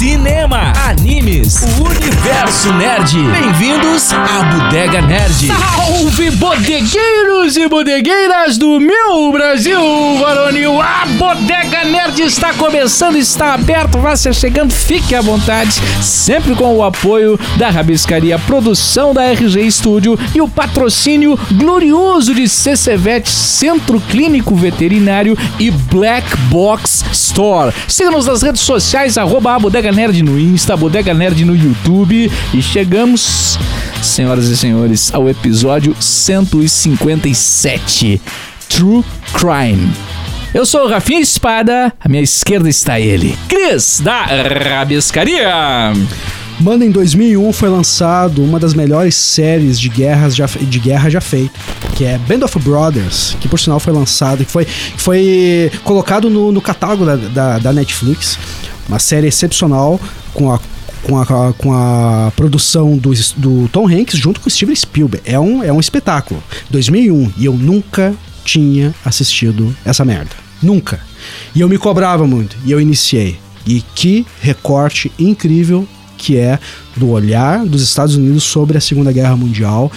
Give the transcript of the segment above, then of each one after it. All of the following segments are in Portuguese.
cinema, animes, o universo nerd. Bem-vindos à Bodega Nerd. Salve bodegueiros e bodegueiras do meu Brasil varonil! A Bodega Nerd está começando, está aberto, vá se chegando, fique à vontade, sempre com o apoio da Rabiscaria Produção da RG Studio e o patrocínio glorioso de CCVET Centro Clínico Veterinário e Black Box Store. Siga-nos nas redes sociais, arroba a Bodega Nerd no Insta, Bodega Nerd no YouTube e chegamos senhoras e senhores, ao episódio 157 True Crime. Eu sou o Rafinha Espada, à minha esquerda está ele, Cris, da Rabiscaria. Mano, em 2001 foi lançado uma das melhores séries de, guerras já, de guerra já feita, que é Band of Brothers, que por sinal foi lançado, que foi, foi colocado no, no catálogo da, da, da Netflix. Uma série excepcional com a com a, com a produção do, do Tom Hanks junto com Steven Spielberg. É um, é um espetáculo. 2001. E eu nunca tinha assistido essa merda. Nunca. E eu me cobrava muito. E eu iniciei. E que recorte incrível que é do olhar dos Estados Unidos sobre a Segunda Guerra Mundial.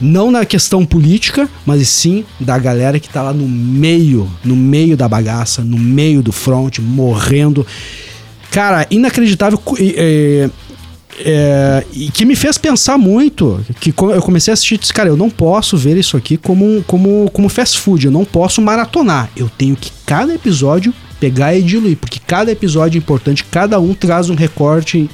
Não na questão política, mas sim da galera que tá lá no meio, no meio da bagaça, no meio do front, morrendo. Cara, inacreditável. É, é, e que me fez pensar muito. Que eu comecei a assistir e disse, cara, eu não posso ver isso aqui como, como, como fast food. Eu não posso maratonar. Eu tenho que cada episódio pegar e diluir, porque cada episódio é importante, cada um traz um recorte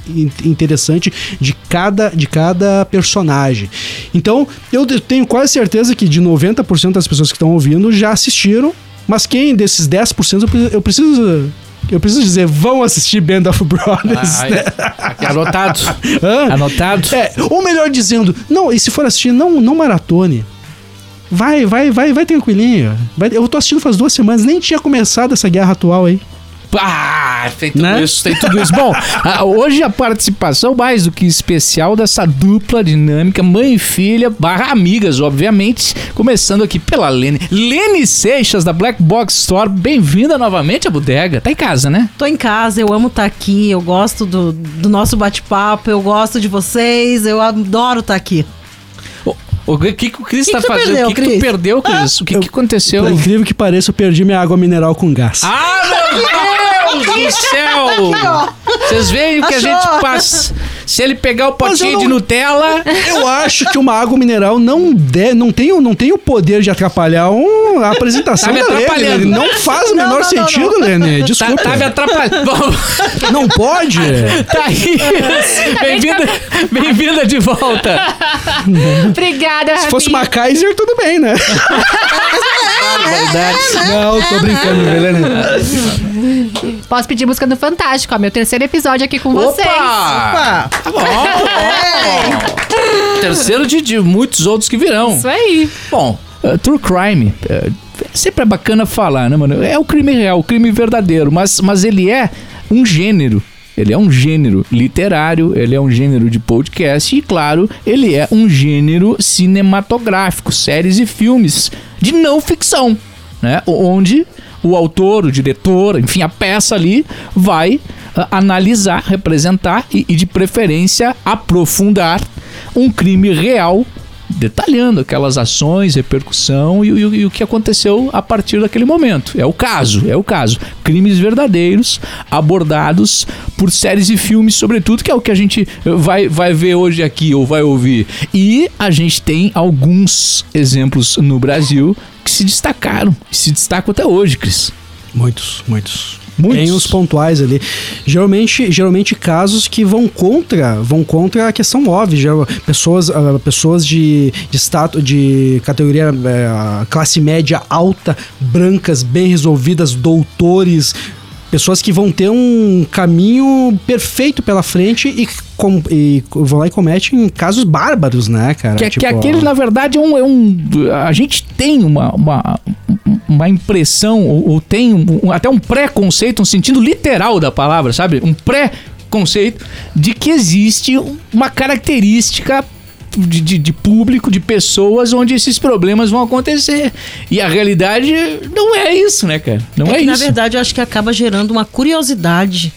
interessante de cada, de cada personagem. Então, eu tenho quase certeza que de 90% das pessoas que estão ouvindo já assistiram, mas quem desses 10% eu preciso eu preciso dizer, vão assistir Band of Brothers. Ah, né? Aqui anotado. Hã? Anotado. É, ou melhor dizendo, não, e se for assistir, não, não maratone. Vai, vai, vai, vai tranquilinho. Vai, eu tô assistindo faz duas semanas, nem tinha começado essa guerra atual aí. Ah, tem tudo né? isso, tem tudo isso. Bom, hoje a participação mais do que especial dessa dupla dinâmica, mãe e filha, barra amigas, obviamente. Começando aqui pela Lene. Lene Seixas, da Black Box Store. Bem-vinda novamente à bodega. Tá em casa, né? Tô em casa, eu amo estar tá aqui, eu gosto do, do nosso bate-papo, eu gosto de vocês, eu adoro estar tá aqui. O que, que o Cris tá fazendo? Perdeu, o que, que tu perdeu, Cris? Ah, o que, que aconteceu? Por incrível que pareça, eu perdi minha água mineral com gás. Ah, meu Deus do céu! Vocês veem o que a gente passa. Se ele pegar o potinho não, de Nutella. Eu acho que uma água mineral não, de, não, tem, não tem o poder de atrapalhar um, a apresentação tá da Lene. Não faz o menor não, não, sentido, Lene. Desculpa. Tá, tá me atrapalhando. não pode. Tá aí. Bem-vinda bem de volta. Obrigada, Se fosse uma Kaiser, tudo bem, né? Verdade. Não, tô brincando, Lene. Posso pedir música do Fantástico, ó, meu terceiro episódio aqui com Opa! vocês. Opa! Tá bom. É. Terceiro de, de, muitos outros que virão. Isso aí. Bom, uh, True Crime. Uh, sempre é bacana falar, né, mano? É o crime real, o crime verdadeiro, mas, mas ele é um gênero. Ele é um gênero literário, ele é um gênero de podcast e, claro, ele é um gênero cinematográfico, séries e filmes de não ficção, né? Onde o autor, o diretor, enfim, a peça ali vai uh, analisar, representar e, e, de preferência, aprofundar um crime real, detalhando aquelas ações, repercussão e, e, e, o que aconteceu a partir daquele momento. É o caso, é o caso. Crimes verdadeiros abordados por séries e filmes, sobretudo, que é o que a gente vai, vai ver hoje aqui ou vai ouvir. E a gente tem alguns exemplos no Brasil que se destacaram, se destacam até hoje, Cris. Muitos, muitos. Muitos. Tem os pontuais ali. Geralmente, geralmente casos que vão contra, vão contra a questão óbvia. Pessoas, uh, pessoas de, de status, de categoria uh, classe média alta, brancas, bem resolvidas, doutores, pessoas que vão ter um caminho perfeito pela frente e, com, e vão lá e cometem casos bárbaros, né, cara? Que, tipo, que aquele, na verdade, é um, é um. A gente tem uma, uma, uma impressão, ou, ou tem um, até um preconceito, um sentido literal da palavra, sabe? Um pré conceito de que existe uma característica de, de- de público, de pessoas onde esses problemas vão acontecer. E a realidade não é isso, né, cara? Não é, É que, isso. na verdade, eu acho que acaba gerando uma curiosidade.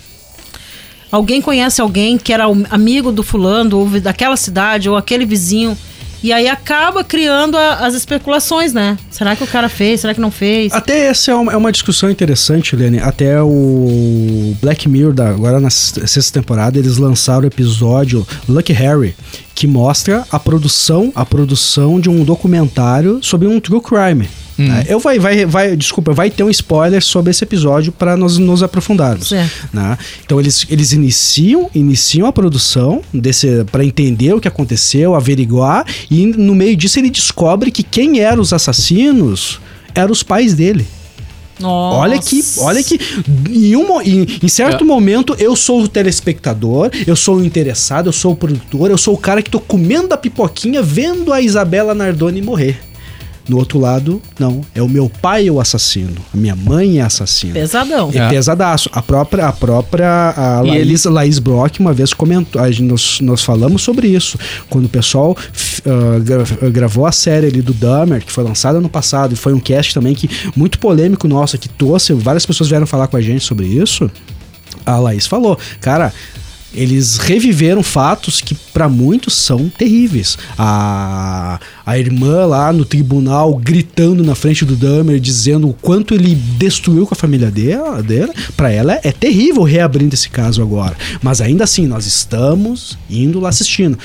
Alguém conhece alguém que era amigo do fulano, ou daquela cidade, ou aquele vizinho. E aí acaba criando a- as especulações, né? Será que o cara fez? Será que não fez? Até essa é uma, é uma discussão interessante, Lene. Até o Black Mirror, da- agora na sexta temporada, eles lançaram o episódio Lucky Harry, que mostra a produção, a produção de um documentário sobre um true crime. Né? Eu vai, vai, vai, desculpa, vai ter um spoiler sobre esse episódio para nós nos aprofundarmos. Certo. né? Então eles, eles iniciam, iniciam a produção desse para entender o que aconteceu, averiguar e no meio disso ele descobre que quem eram os assassinos eram os pais dele. Nossa. Olha que, olha que em, um, em, em certo momento eu sou o telespectador, eu sou o interessado, eu sou o produtor, eu sou o cara que tô comendo a pipoquinha vendo a Isabela Nardoni morrer. No outro lado, não, é o meu pai o assassino, a minha mãe é assassina. Pesadão. É É. pesadaço. A própria, a própria a E Laís, Laís Brock uma vez comentou, a gente- nós, nós falamos sobre isso. Quando o pessoal gra- gravou a série ali do Dahmer, que foi lançada ano passado, e foi um cast também que muito polêmico nosso, que trouxe, várias pessoas vieram falar com a gente sobre isso. A Laís falou, cara, eles reviveram fatos que para muitos são terríveis. A, a irmã lá no tribunal gritando na frente do Dahmer, dizendo o quanto ele destruiu com a família dela, dela para ela é terrível reabrindo esse caso agora. Mas ainda assim, nós estamos indo lá assistindo.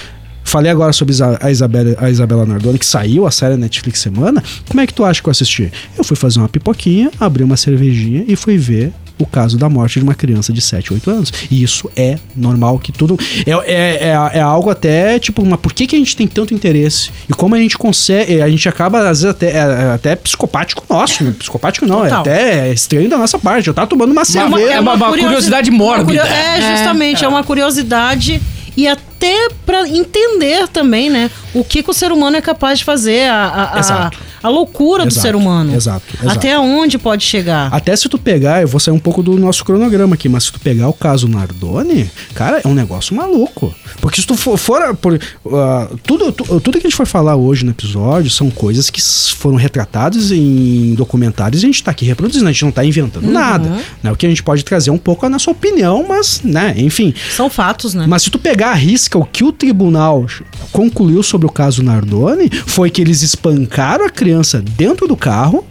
Falei agora sobre a Isabela, a Isabela Nardoni, que saiu a série Netflix semana. Como é que tu acha que eu assisti? Eu fui fazer uma pipoquinha, abri uma cervejinha e fui ver o caso da morte de uma criança de 7, 8 anos. E isso é normal que tudo. É, é, é, é algo até, tipo, mas por que, que a gente tem tanto interesse? E como a gente consegue. A gente acaba, às vezes, até, é, é até psicopático nosso. né? Psicopático não, Total. é até estranho da nossa parte. Eu tava tomando uma cerveja. é uma- uma curiosi- curiosidade uma mórbida. curio- É, justamente, é. uma curiosidade e até pra entender também, né, o que, que o ser humano é capaz de fazer, a, a, a. a loucura do Exato, ser humano. exato, exato. Até onde pode chegar. Até se tu pegar, eu vou sair um pouco do nosso cronograma aqui, mas se tu pegar o caso Nardoni, cara, é um negócio maluco. Porque se tu for. for por, ah, tudo, tu- tudo que a gente for falar hoje no episódio são coisas que foram retratadas em documentários e a gente tá aqui reproduzindo, a gente não tá inventando nada. Né? O que a gente pode trazer é um pouco a nossa opinião, mas, né, enfim. São fatos, né? Mas se tu pegar a risca, o que o tribunal concluiu sobre o caso Nardoni foi que eles espancaram a criança dentro do carro.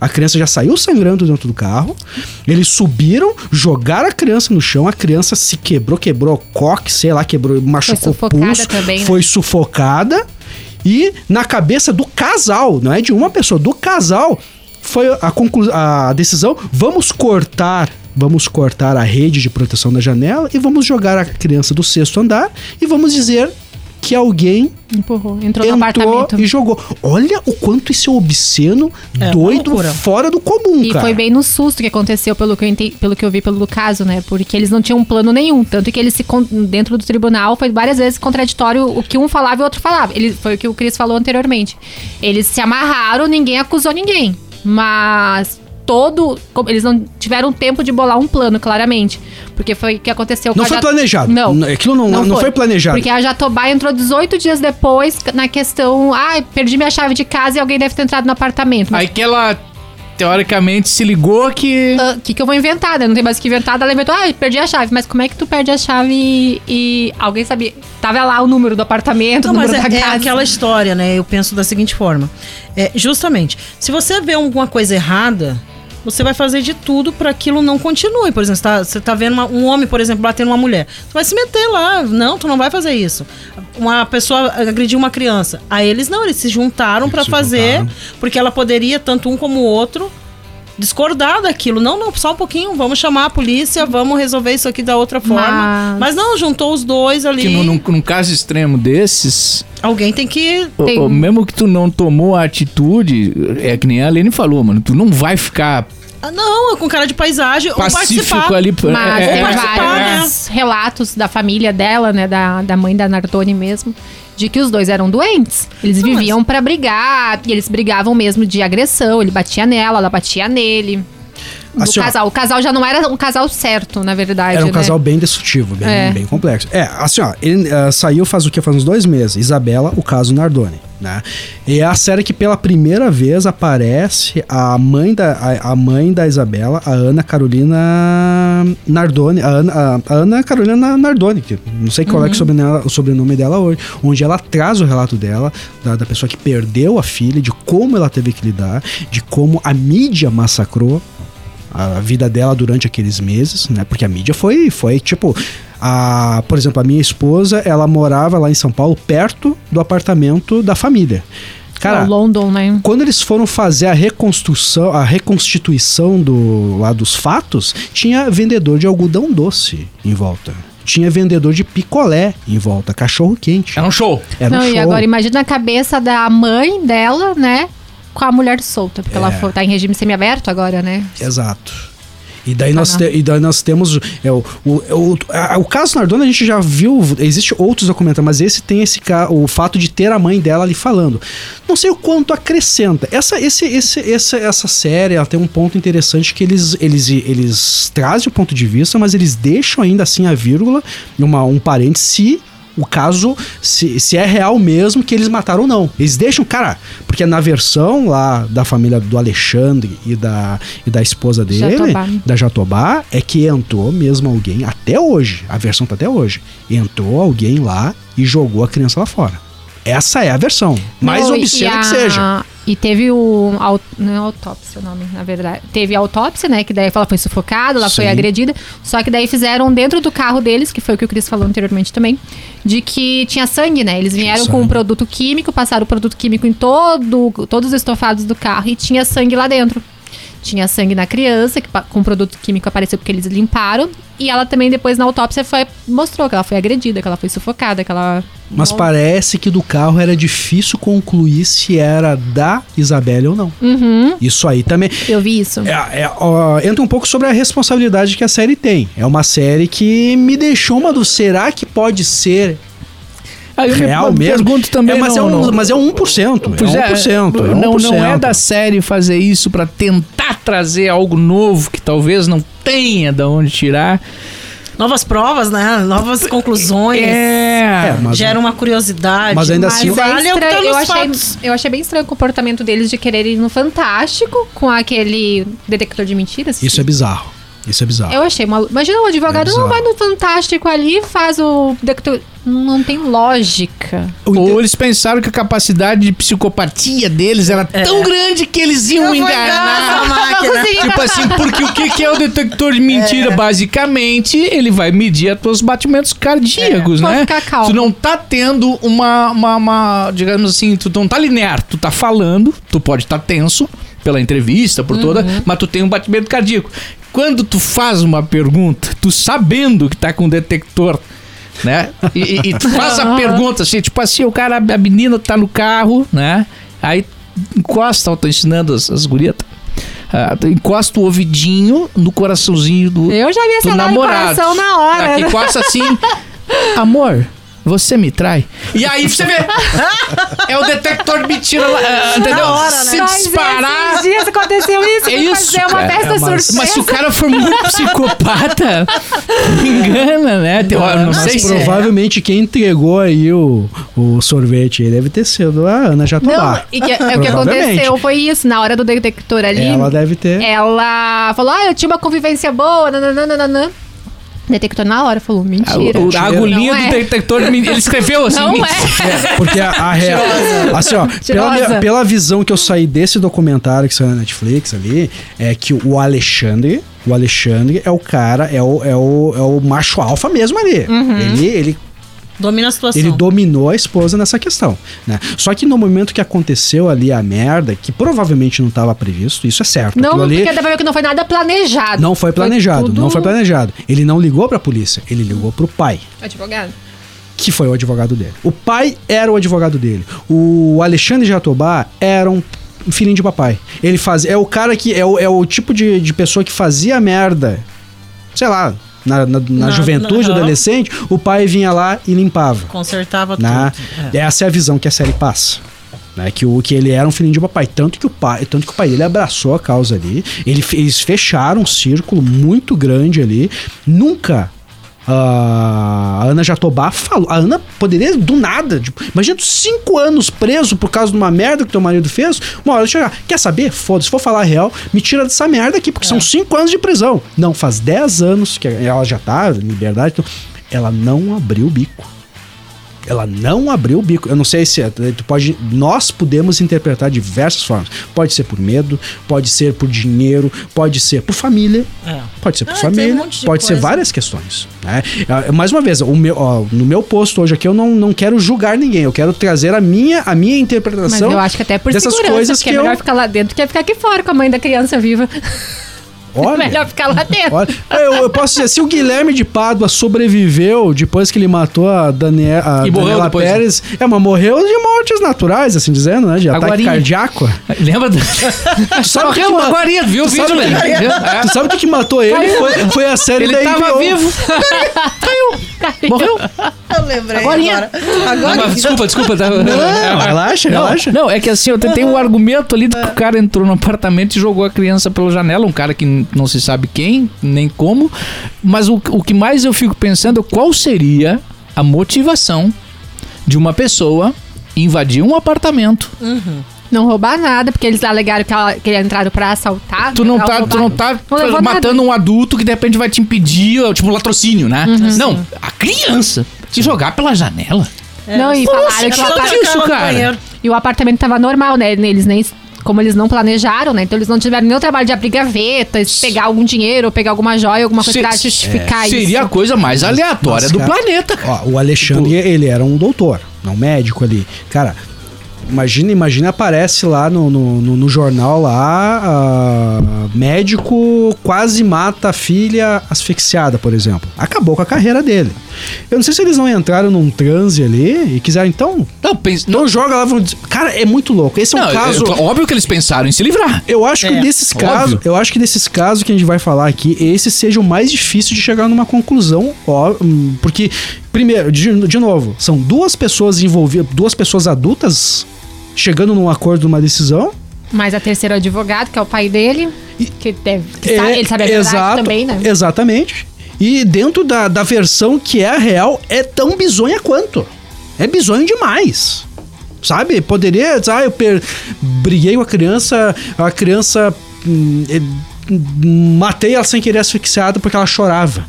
A criança já saiu sangrando dentro do carro. Eles subiram, jogaram a criança no chão. A criança se quebrou, quebrou o coque, sei lá, quebrou, machucou o sufocada pulso. também, né? Foi sufocada. E na cabeça do casal, não é de uma pessoa, do casal, foi a, conclu a decisão: vamos cortar. Vamos cortar a rede de proteção da janela e vamos jogar a criança do sexto andar e vamos dizer que alguém Empurrou. Entrou no entrou apartamento. e jogou. Olha o quanto isso é obsceno, É doido, fora do comum, E cara. foi bem no susto que aconteceu, pelo que, eu ente- pelo que eu vi pelo caso, né? Porque eles não tinham um plano nenhum. Tanto que eles se. Dentro do tribunal foi várias vezes contraditório o que um falava e o outro falava. Ele, foi o que o Cris falou anteriormente. Eles se amarraram, ninguém acusou ninguém. Mas. Todo. como- Eles não tiveram tempo de bolar um plano, claramente. Porque foi o que aconteceu Não foi Jat- planejado. Não. Aquilo não, não, foi. planejado. Porque a Jatobá entrou 18 dias depois na questão. Ah, perdi minha chave de casa e alguém deve ter entrado no apartamento. Mas Aí que ela, teoricamente, se ligou que. o que, que eu vou inventar, né? Não tem mais o que inventar. Ela inventou, ah, perdi a chave. Mas como é que tu perde a chave e, e alguém sabia? Tava lá o número do apartamento, Não, o mas número é, da é casa. aquela história, né? Eu penso da seguinte forma. É, justamente, se você vê alguma coisa errada, você vai fazer de tudo para aquilo não continue. Por exemplo, você tá, você tá vendo uma- um homem, por exemplo, batendo uma mulher. Você vai se meter lá. Não, tu não vai fazer isso. Uma pessoa agrediu uma criança. Aí eles não, eles se juntaram para fazer, juntaram. porque ela poderia, tanto um como o outro, discordar daquilo. Não, não, só um pouquinho, vamos chamar a polícia, vamos resolver isso aqui da outra forma. Mas- Mas não, juntou os dois ali. Que num, num- num caso extremo desses, Alguém tem que o- Tem- o- mesmo que tu não tomou a atitude, é que nem a Lene falou, mano, tu não vai ficar Ah, não, com cara de paisagem ou pacífico participar. ali. Mas é, tem é- participar, vários relatos da família dela, né? Da, da mãe da Nardoni mesmo. De que os dois eram doentes. Eles viviam pra brigar. E eles brigavam mesmo de agressão. Ele batia nela, ela batia nele. Do Assim, ó, casal. O casal já não era um casal certo, na verdade. Era um né? casal bem destrutivo, bem, É. bem complexo. É, assim, ó, ele ah, saiu faz o que? Faz uns dois meses. Isabela, o caso Nardoni, né? E é a série que pela primeira vez aparece a mãe da, a, a mãe da Isabela, a Ana Carolina Nardoni, a Ana, a, a Ana Carolina Nardoni, que não sei qual é que é o sobrenome, o sobrenome dela hoje, onde ela traz o relato dela, da, da pessoa que perdeu a filha, de como ela teve que lidar, de como a mídia massacrou a vida dela durante aqueles meses, né? Porque a mídia foi, foi tipo. A, por exemplo, a minha esposa, ela morava lá em São Paulo, perto do apartamento da família. Cara, É, o London, né? quando eles foram fazer a reconstrução, a reconstituição do, lá dos fatos, tinha vendedor de algodão doce em volta. Tinha vendedor de picolé em volta, cachorro quente. Era um show. Era não, um e show. agora imagina a cabeça da mãe dela, né? Com a mulher solta, porque É. ela foi, tá em regime semiaberto agora, né? Exato. E daí, Tá nós te- e daí nós temos. É, o, o, é o, a- o caso Nardoni a gente já viu. Existe outros documentários, mas esse tem esse o fato de ter a mãe dela ali falando. Não sei o quanto acrescenta. Essa, esse, esse, essa, essa série ela tem um ponto interessante que eles, eles, eles trazem o ponto de vista, mas eles deixam ainda assim a vírgula, uma, um parênteses, se o caso, se, se é real mesmo que eles mataram ou não. Eles deixam, cara, porque na versão lá da família do Alexandre e da, e da esposa dele, Jatobá. da Jatobá, é que entrou mesmo alguém, até hoje, a versão tá até hoje, entrou alguém lá e jogou a criança lá fora. Essa é a versão. Mais Não, obscena a- que seja. E teve o. au- Não é autópsia o nome, na verdade. Teve a autópsia, né? Que daí ela foi sufocada, ela foi Sim. agredida. Só que daí fizeram dentro do carro deles, que foi o que o Cris falou anteriormente também, de que tinha sangue, né? Eles vieram com um produto químico, passaram o produto químico em todo, todos os estofados do carro e tinha sangue lá dentro. Tinha sangue na criança, que com produto químico apareceu porque eles limparam. E ela também, depois na autópsia, foi, mostrou que ela foi agredida, que ela foi sufocada, que ela. Mas parece que do carro era difícil concluir se era da Isabelle ou não. Uhum, Isso aí também. eu vi isso. É, é, ó, entra um pouco sobre a responsabilidade que a série tem. É uma série que me deixou uma do será que pode ser Aí real mesmo? pergunto também. É, mas, não, é um, não. mas é 1%. Pois é é, 1%. é não, não é 1%. da série fazer isso pra tentar trazer algo novo que talvez não tenha da onde tirar. Novas provas, né? Novas conclusões. É, mas, Gera uma curiosidade. Mas ainda Mas assim- vale é tá eu, achei, eu achei bem estranho o comportamento deles de quererem ir no Fantástico com aquele detector de mentiras. Isso é bizarro. Isso é bizarro. Eu achei uma. Imagina um advogado É não vai no Fantástico ali e faz o detector. Não tem lógica. O Ou eles pensaram que a capacidade de psicopatia deles era tão grande que eles iam enganar. máquina. Tipo assim, porque o que, que é o detector de mentira? Basicamente, ele vai medir os teus batimentos cardíacos, É, né? ficar calmo. Tu não tá tendo uma, uma, uma, digamos assim, tu não tá linear. Tu tá falando, tu pode estar tenso pela entrevista, por toda, Uhum. mas tu tem um batimento cardíaco. Quando tu faz uma pergunta, tu sabendo que tá com detector né? E, e- tu faz a pergunta assim, tipo assim, o cara, a menina tá no carro, né? Aí encosta, eu tô ensinando as, as gurias. ah, tu encosta o ouvidinho no coraçãozinho do, Eu já vi do essa no namorado. coração na hora. Aqui encosta assim, amor, você me trai? E aí você vê, é o detector de mentira, lá, ah, entendeu? hora, né? Se Mas disparar... Esses dias aconteceu isso. É isso, fazer uma cara. festa É, mas- surpresa. Mas se o cara for muito psicopata, engana, né? Eu não Mas sei se é. provavelmente quem entregou aí o, o sorvete aí deve ter sido a Ana Não, Jatobá. e que, é, o que aconteceu foi isso. Na hora do detector ali, Ela deve ter. ela falou: Ah, eu tinha uma convivência boa. Nananana. Detector na hora falou: Mentira. A, o- a agulhinha do é. detector, ele escreveu assim. Não mentira. é. Porque a, a real. Assim, ó, pela, minha- pela visão que eu saí desse documentário que saiu na Netflix ali, é que o Alexandre. O Alexandre é o cara, é o, é o, é o macho alfa mesmo ali. Uhum. Ele, ele Domina a situação. Ele dominou a esposa nessa questão, né? Só que no momento que aconteceu ali a merda, que provavelmente não estava previsto, isso é certo. Não, ali porque pra ver que não foi nada planejado. não foi planejado, tudo não foi planejado. Ele não ligou pra polícia, ele ligou pro pai, Advogado. que foi o advogado dele. O pai era o advogado dele. O Alexandre Jatobá era um filhinho de papai. Ele faz, é o cara que é o, é o tipo de, de pessoa que fazia merda, sei lá, na, na, na Na- juventude, na- adolescente, o pai vinha lá e limpava. Consertava né? tudo. É. Essa é a visão que a série passa. Né, que, o, que ele era um filhinho de papai. Tanto que o pai, tanto que o pai dele abraçou a causa ali. Ele, eles fecharam um círculo muito grande ali. Nunca a Ana Jatobá falou. A Ana poderia, do nada, tipo, imagina tu cinco anos preso por causa de uma merda que teu marido fez. Uma hora chegar, quer saber? Foda-se, se for falar a real, me tira dessa merda aqui, porque são cinco anos de prisão. Não, faz dez anos que ela já tá em liberdade. Então, ela não abriu o bico. Ela não abriu o bico. Eu não sei se é- tu pode. Nós podemos interpretar de diversas formas. Pode ser por medo, pode ser por dinheiro, pode ser por família, É. pode ser por Ah, família, um pode ser coisa. várias questões. Né? Ah, Mais uma vez, o meu, ó, no meu posto hoje aqui eu não, não quero julgar ninguém. Eu quero trazer a minha, a minha Mas interpretação eu acho que até por dessas segurança, coisas porque que é melhor eu. ficar lá dentro que é ficar aqui fora com a mãe da criança viva. Olha, melhor ficar lá dentro. Olha, eu, eu posso dizer, se o Guilherme de Pádua sobreviveu depois que ele matou a, Danie, a E Daniela depois, né? Pérez, é, mas morreu de mortes naturais, assim dizendo, né? De ataque Agorinha. cardíaco. Lembra? do- sabe o que Morreu que ma- agora, viu o tu vídeo, sabe o que-? É. Tu sabe o que, que matou ele? Foi, foi a série Ele da tava HBO. vivo. Morreu. Eu lembrei Agorinha. agora. Não, Agora mas desculpa, desculpa. Tá... Não, relaxa, Não, relaxa. não, é que assim, eu tenho um argumento ali de que o cara entrou no apartamento e jogou a criança pela janela, um cara que não se sabe quem, nem como. Mas o, o que mais eu fico pensando é qual seria a motivação de uma pessoa invadir um apartamento. Não roubar nada, porque eles alegaram que, ela, que eles entraram pra assaltar. Tu não tá, tu não tá Não matando um adulto que de repente vai te impedir, tipo, latrocínio, né? não, a criança. Te jogar pela janela. Não, e Nossa, falaram que o, era só apar- trancar isso, cara? e o apartamento tava normal, né? Eles nem. Como eles não planejaram, né? Então eles não tiveram nenhum trabalho de abrir gavetas, pegar algum dinheiro, ou pegar alguma joia, alguma coisa Se- pra justificar isso. Seria a coisa mais aleatória Mas, do cara, planeta. Ó, o Alexandre, ele era um doutor, não médico ali. Cara, imagina, imagina aparece lá no, no, no- no jornal lá, ah, médico quase mata a filha asfixiada, por exemplo. Acabou com a carreira dele. Eu não sei se eles não entraram num transe ali e quiseram, então, Não, pensa, não joga lá. vão dizer- Cara, é muito louco. Esse é um Não, caso... é- óbvio que eles pensaram em se livrar. Eu acho que É, desses óbvio. casos, eu acho que desses casos que a gente vai falar aqui, esse seja o mais difícil de chegar numa conclusão, ó, hum, porque primeiro, de, de novo, são duas pessoas envolvidas, duas pessoas adultas chegando num acordo, numa decisão. Mas a terceira advogado, que é o pai dele, que deve. Que sabe, ele sabe a verdade É, exato, também, né? Exatamente. E dentro da, da versão que é a real, é tão bizonha quanto. É bizonho demais. Sabe? Poderia. Ah, eu per... briguei com a criança, a criança. hum, matei ela sem querer asfixiada porque ela chorava.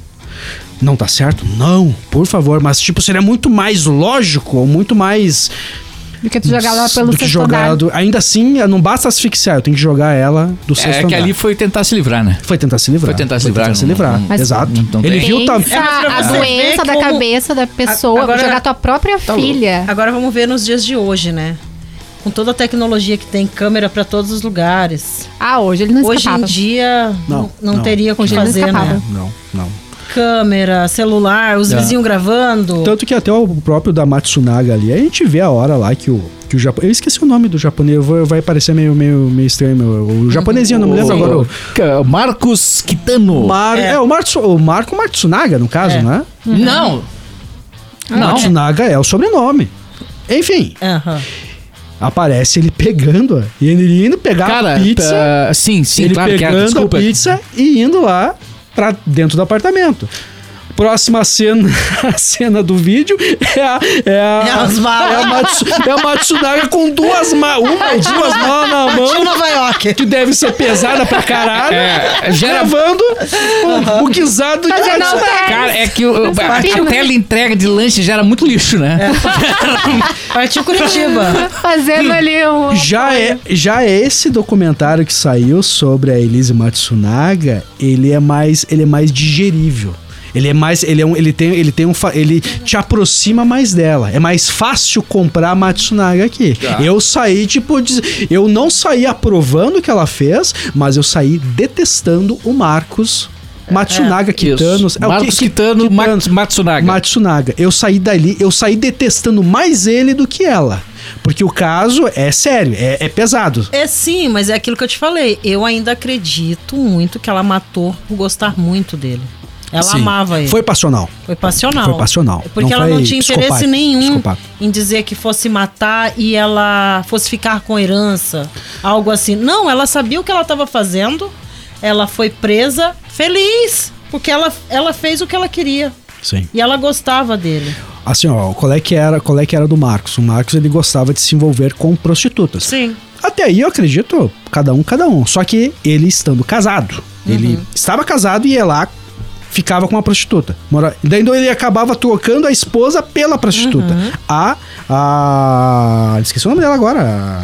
Não tá certo? Não, por favor. Mas, tipo, seria muito mais lógico, ou muito mais. Do que tu jogar lá pelo do que sexto jogar. andar. do- Ainda assim, não basta asfixiar, eu tenho que jogar ela do sexto É que andar. ali foi tentar se livrar, né? Foi tentar se livrar. Foi tentar se livrar, se não- livrar. não- Mas- Exato. não Ele viu tá, É, a doença da como- cabeça da pessoa, Agora- jogar tua própria Tá filha. Agora vamos ver nos dias de hoje, né? Com toda a tecnologia que tem, câmera pra todos os lugares. Ah, hoje ele não Hoje escapava. em dia Não, não, não, não. teria o que Hoje ele não fazer, escapava. né? Não, não. Câmera, celular, os É. vizinhos gravando. Tanto que até o próprio da Matsunaga ali, a gente vê a hora lá que o, que o Japão. Eu esqueci o nome do japonês, vou- vai parecer meio, meio, meio estranho. meu- O japonesinho, eu não me lembro agora. O, O Marcos Kitano. Mar, é. É. o, Matsu, o Marco Matsunaga, no caso, É. né? Não. Não. Matsunaga é o sobrenome. Enfim, Aham. aparece ele pegando e ele indo pegar Cara, a pizza. ah, sim, sim, ele claro que é. pegando Desculpa. a pizza e indo lá pra dentro do apartamento. Próxima cena, a cena do vídeo é a, é a, É as malas. é a, Matsu, é a Matsunaga com duas malas, uma e duas malas na Tio mão, Nova York. que deve ser pesada pra caralho, É, gera- gravando o, o guisado de Fazendo Matsunaga. Cara, é que o- a, a tela entrega de lanche gera muito lixo, né? Partiu Curitiba. Fazendo ali um. Já é, já é esse documentário que saiu sobre a Elise Matsunaga, ele é mais, ele é mais digerível. Ele é mais, ele é um, ele tem, ele tem um, ele te aproxima mais dela. É mais fácil comprar a Matsunaga aqui. Eu saí tipo, eu não saí aprovando o que ela fez, mas eu saí detestando o Marcos Matsunaga Kitanos. Isso. Marcos Kitano, Mat- Matsunaga. Matsunaga. Eu saí dali, eu saí detestando mais ele do que ela. Porque o caso é sério, é, é pesado. É sim, mas é aquilo que eu te falei. Eu ainda acredito muito que ela matou por gostar muito dele. Ela Sim. amava ele. Foi passional. Foi passional. Foi passional. Porque Não ela não tinha interesse nenhum Psicopata. em dizer que fosse matar e ela fosse ficar com herança. Algo assim. Não, ela sabia o que ela estava fazendo. Ela foi presa feliz. Porque ela, ela fez o que ela queria. Sim. E ela gostava dele. Assim, ó, qual é que era, qual é que era do Marcos? O Marcos ele gostava de se envolver com prostitutas. Sim. Até aí eu acredito, cada um, cada um. Só que ele estando casado. Ele estava casado e ia lá, ficava com uma prostituta. Mora... Daí então, ele acabava trocando a esposa pela prostituta. A. A. Esqueci o nome dela agora.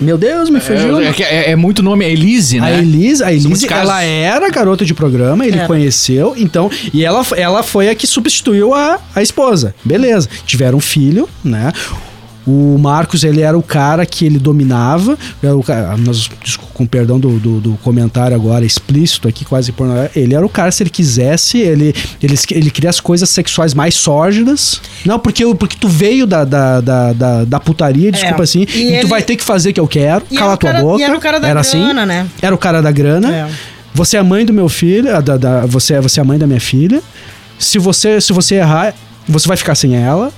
Meu Deus, me fugiu. É, é- é- é muito nome, é Elise, A né? Elise, a Elise muitos casos. ela era garota de programa, ele Era. conheceu, então, e ela, ela foi a que substituiu a, a esposa. Beleza. Tiveram um filho, né? O Marcos, ele era o cara que ele dominava. Era o cara, nós, desculpa, com perdão do, do, do comentário agora explícito aqui, quase por Ele era o cara, se ele quisesse, ele, ele, ele queria as coisas sexuais mais sórdidas. Não, porque, porque tu veio da, da, da, da, da putaria, desculpa É. assim, E e, ele- tu vai ter que fazer o que eu quero, E cala era tua cara- boca. e era o cara da assim? grana, né? Era o cara da grana. É. Você é a mãe do meu filho, ah, da, da- você, é- você é a mãe da minha filha. Se você, se você errar, você vai ficar sem ela.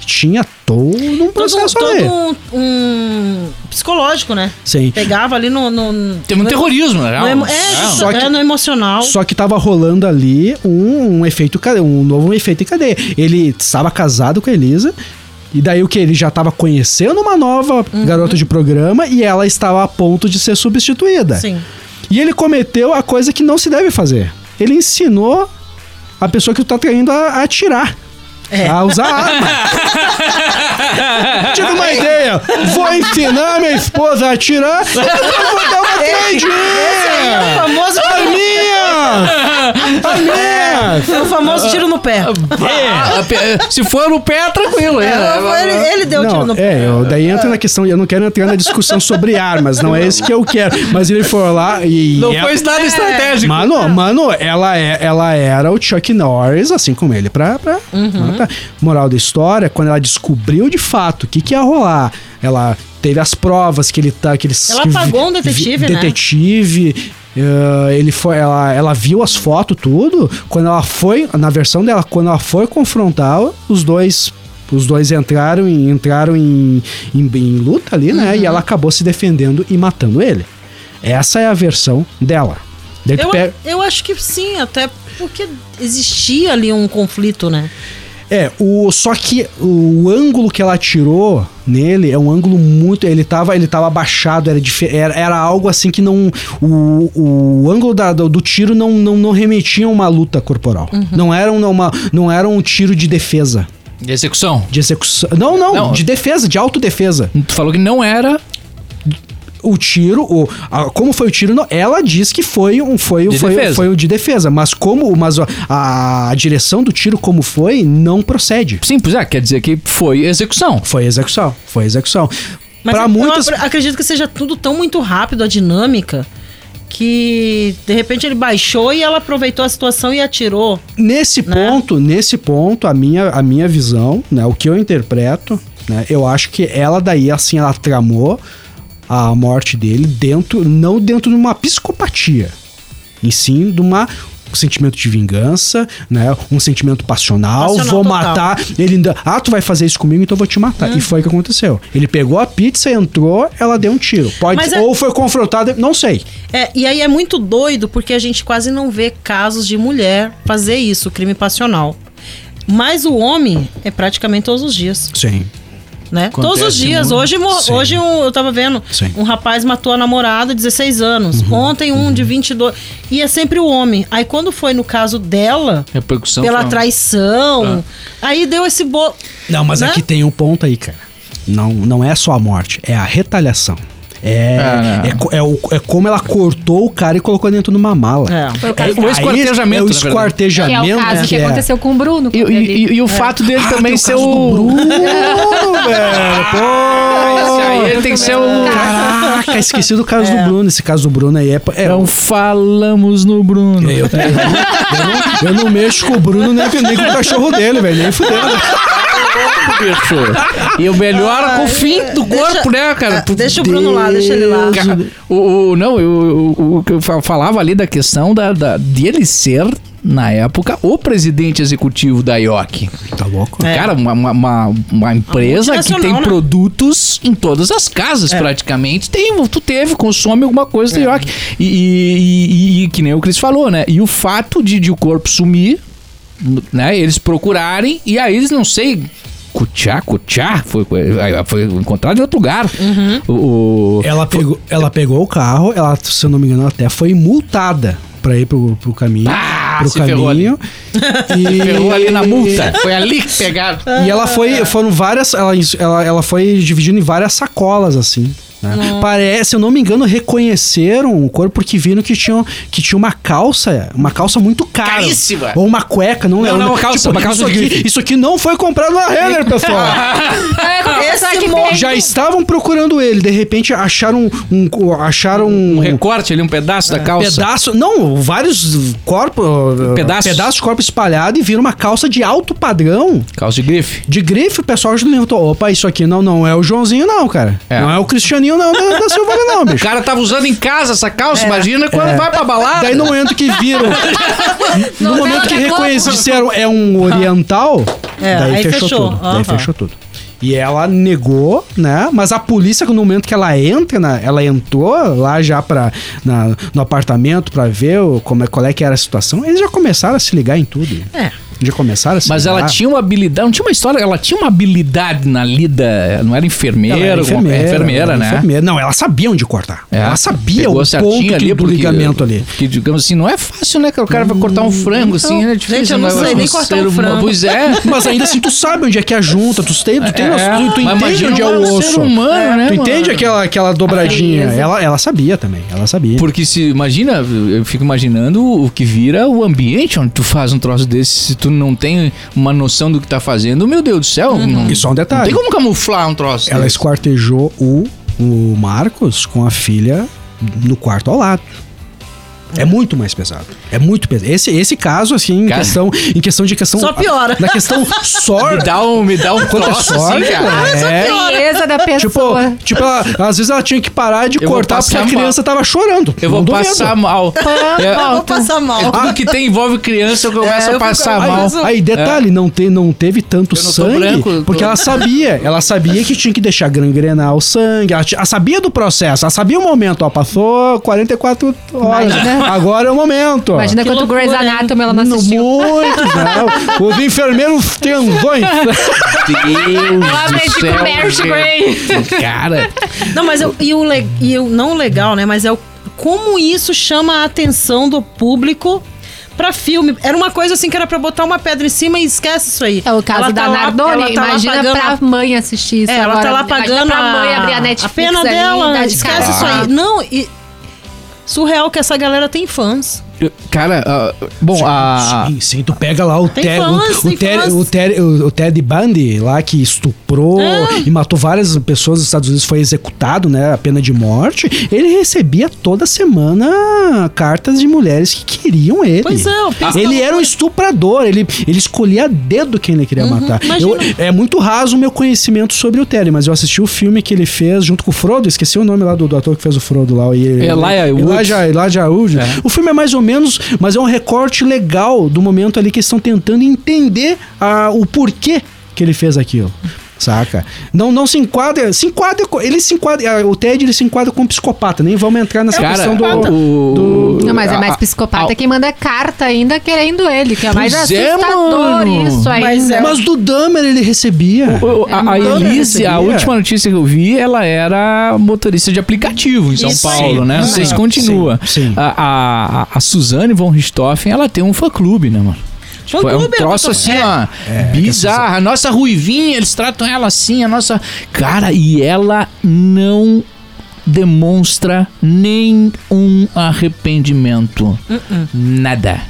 Tinha todo um Todo, processo todo ali. um, um psicológico, né? Sim. Pegava ali no. no Tem muito no- terrorismo, né? no emo- é, isso, Só que- é, no emocional. Só que tava rolando ali um, um efeito cadeia, um novo efeito em cadeia. Ele estava casado com a Elisa. E daí o que? Ele já estava conhecendo uma nova Uhum. garota de programa e ela estava a ponto de ser substituída. Sim. E ele cometeu a coisa que não se deve fazer. Ele ensinou a pessoa que tu tá traindo a, a atirar. É. A usar arma. Tive uma ideia. Vou ensinar minha esposa a atirar e eu vou dar uma Esse aí é o famoso, A é o famoso tiro no pé. Ah, pe- Se for no pé, tranquilo. é. É, ele, ele deu o tiro no pé. é, eu, daí entra na questão, eu não quero entrar na discussão sobre armas, não é isso que eu quero. Mas ele foi lá e. Não ela- foi nada estratégico. Mano, mano, ela, é, ela era o Chuck Norris, assim como ele, pra. pra pra- Moral da história, quando ela descobriu de fato o que, que ia rolar, ela teve as provas que ele tá. Que eles, Ela que pagou um detetive, né? Detetive. eh, ele foi, ela, ela viu as fotos, tudo. Quando ela foi, na versão dela, quando ela foi confrontar, os dois. Os dois entraram em, entraram em, em, em luta ali, né? Uhum. E ela acabou se defendendo e matando ele. Essa é a versão dela. Eu, pega- eu acho que sim, até porque existia ali um conflito, né? É, o, só que o ângulo que ela tirou nele é um ângulo muito. Ele tava, ele tava abaixado, era, era, era algo assim que não. O, o ângulo da- do, do tiro não, não, não remetia a uma luta corporal. Não, era um, uma, não era um tiro de defesa. De execução. De execução. Não, não, Não. de defesa, de autodefesa. Tu falou que não era O tiro, o, a- como foi o tiro, não, ela diz que foi um foi, De foi, defesa. foi o de defesa, mas como mas a, a direção do tiro como foi não procede. Sim, pois é, quer dizer que foi execução. Foi execução, foi execução. Mas Pra eu, muitas eu acredito que seja tudo tão muito rápido, a dinâmica, que de repente ele baixou e ela aproveitou a situação e atirou. Nesse Né? ponto, nesse ponto, a minha, a minha visão, né, o que eu interpreto, né, eu acho que ela daí, assim, ela tramou a morte dele dentro, não dentro de uma psicopatia, em sim de uma um sentimento de vingança, né? Um sentimento passional, Passional vou total. matar. Ele ainda, ah, tu vai fazer isso comigo, então eu vou te matar. Hum. E foi o que aconteceu. Ele pegou a pizza, entrou, ela deu um tiro. Pode Mas é- ou foi confrontada, não sei. É, e aí é muito doido porque a gente quase não vê casos de mulher fazer isso, crime passional. Mas o homem é praticamente todos os dias, Sim. Né? Acontece todos os dias. muito. Hoje, Sim. hoje um- eu tava vendo, Sim. um rapaz matou a namorada de 16 anos. Uhum. Ontem um de 22. E é sempre o homem. Aí quando foi no caso dela, Repercussão. pela foi- traição, aí deu esse bolo. Não, mas Né? aqui tem um ponto aí, cara. Não, não é só a morte, é a retaliação. É, Ah, não. é, co- é, o- é como ela cortou o cara e colocou dentro de uma mala. É. Foi o caso É, O esquartejamento, É o verdade. Que é esquartejamento. o caso que é- aconteceu com o Bruno. E, e- e- e o fato dele Ah, também tem o ser caso do o. Bruno, velho. Pô! Esse aí ele tem que ser o. Caraca, esqueci do caso do Bruno. Esse caso do Bruno aí é. é Não falamos no Bruno. eu, eu, não, eu não mexo com o Bruno nem, com- nem com o cachorro dele, velho. Nem fudendo. E o melhor com o fim do deixa- corpo, né, cara? Ah, Deixa o Bruno lá, deixa ele lá. O, o- não, eu- o, o que eu fa- falava ali da questão da, da, de ele ser na época, o presidente executivo da IOC. Tá louco? É. Cara, uma, uma, uma- uma empresa que tem né? produtos em todas as casas, É. praticamente. Tem, tu teve, consome alguma coisa da IOC. E, e- e- e que nem o Cris falou, né? E o fato de, de o corpo sumir, né? Eles procurarem, e aí eles não sei. Cuchá, Cuchá, foi, foi, foi encontrado em outro lugar. Uhum. O, o- Ela pegou, ela pegou o carro, ela, se eu não me engano, ela até foi multada pra ir pro, pro caminho. Ah, pro ferrou caminho. E Ferrou ali na multa. Foi ali que pegaram. E ela foi, foram várias, ela, ela, ela foi dividindo em várias sacolas, assim. Né? Parece, se eu não me engano, reconheceram o corpo porque viram que tinha, que tinha uma calça, uma calça muito cara. Caríssima. Ou uma cueca, não lembro. não, uma calça, uma calça isso, de aqui, isso aqui não foi comprado na Renner, pessoal. É, Já estavam procurando ele, de repente acharam um, acharam Um recorte ali, um pedaço da calça. Pedaço, não, vários corpos, Pedaços. pedaços de corpo espalhado e viram uma calça de alto padrão. Calça de grife. De grife, o pessoal já levantou. Opa, isso aqui não, não é o Joãozinho, não, cara. É. Não é o Cristianinho, não, da, da Silva, não, O bicho. cara tava usando em casa essa calça, imagina quando vai pra balada. Daí no momento que viram. no Novela momento que Globo. reconheceram é um oriental, É, daí aí fechou, fechou. tudo. Daí Aham. fechou tudo. E ela negou, né? Mas a polícia, no momento que ela entra, na, ela entrou lá já pra, na- no apartamento pra ver o, como é, qual é que era a situação, eles já começaram a se ligar em tudo. É. Já começaram a se Mas ela tinha uma habilidade, não tinha uma história, ela tinha uma habilidade na lida, não era enfermeira, Ela era alguma- enfermeira, enfermeira, ela era né? enfermeira. Não, ela sabia onde cortar. É. Ela sabia Pegou o ponto que- do porque- ligamento ali. Porque, digamos assim, não é fácil, né? Que o cara vai cortar um frango, assim, é difícil. gente, eu não né? sei nem cortar ser um frango. Pois é. Mas ainda assim, tu sabe onde é que é a junta, tu, tem, tu, tem, É, tu, tu entende imagina onde é o ser osso. humano, né, tu mano? entende aquela, aquela dobradinha. frieza. Ela, ela sabia também, ela sabia. Porque se, imagina, eu fico imaginando o que vira o ambiente onde tu faz um troço desse, se tu não tem uma noção do que tá fazendo, meu Deus do céu. Não, E só um não detalhe. tem como camuflar um troço Ela desse. esquartejou o, o Marcos com a filha no quarto ao lado. É muito mais pesado. É muito pesado. Esse, esse caso, assim, em questão, em questão de questão. Só piora. Na questão Me sorte. dá um, me dá um Quanto é sorte, assim, cara. é. frieza da Tipo, pessoa. tipo ela- às vezes ela tinha que parar de Eu cortar porque a passar criança tava chorando. Eu vou passar mal. É, Eu vou passar mal. é tudo que tem envolve criança, eu começo É, a eu passar fico- mal. Aí, aí, detalhe, não, te, não teve tanto sangue, branco, eu tô- porque ela sabia, ela sabia que tinha que deixar gangrenar o sangue, ela, ela sabia do processo, ela sabia o momento, ó, passou 44 horas, Imagina. agora é o momento. Imagina Que quanto loucura, Grey's? Anatomy ela não assistiu. Muitos, né? Os enfermeiros tendões. Deus do céu. Cara, Não, mas eu, e, o, le- e o não legal, né? Mas é o, como isso chama a atenção do público pra filme. Era uma coisa assim que era pra botar uma pedra em cima e esquece isso aí. É o caso Ela da tá lá- ela tá lá Imagina pagando a- pra mãe assistir isso É, ela agora. tá lá pagando pra mãe a, abrir a a Netflix pena ali, dela, esquece cara. isso aí. Não, e surreal que essa galera tem fãs. Cara, ah, bom, a. Sim, sim, tu pega lá o, Ted, fãs, o, o, o, Ted, o, Ted Bundy lá que estuprou Ah. e matou várias pessoas nos Estados Unidos, foi executado, né, a pena de morte. Ele recebia toda semana cartas de mulheres que queriam ele. Pois é, eu penso Ele que- era um estuprador, ele, ele escolhia a dedo quem ele queria matar. Uhum, imagina. Eu- é muito raso o meu conhecimento sobre o Ted, mas eu assisti o filme que ele fez junto com o Frodo, esqueci o nome lá do, do ator que fez o Frodo lá. E, Elijah Wood. Elijah, Elijah Wood. É. O filme é mais ou menos, mas é um recorte legal do momento ali que estão tentando entender ah, o porquê que ele fez aquilo. Saca? Não, não se enquadra. Se enquadra. Ele se enquadra. ah, O Ted ele se enquadra como psicopata. Nem vamos entrar nessa Cara, questão do. o- Não, mas é a- mais a- psicopata a- quem manda carta ainda querendo ele, que é mais é, assustador mano. isso aí. Mas é- Mas do Dahmer ele recebia. O- a, a Então, Elise, a última notícia que eu vi, ela era motorista de aplicativo em São Isso Paulo, aí. né? Não sei se Sim, continua. sim, sim. A, a, a- a Suzane von Richthofen, ela tem um fã-clube, né, mano? Tipo, é um é troço assim, é. ó, bizarro. A nossa ruivinha, eles tratam ela assim, a nossa... Cara, e ela não demonstra nem um arrependimento. Uh-uh. Nada.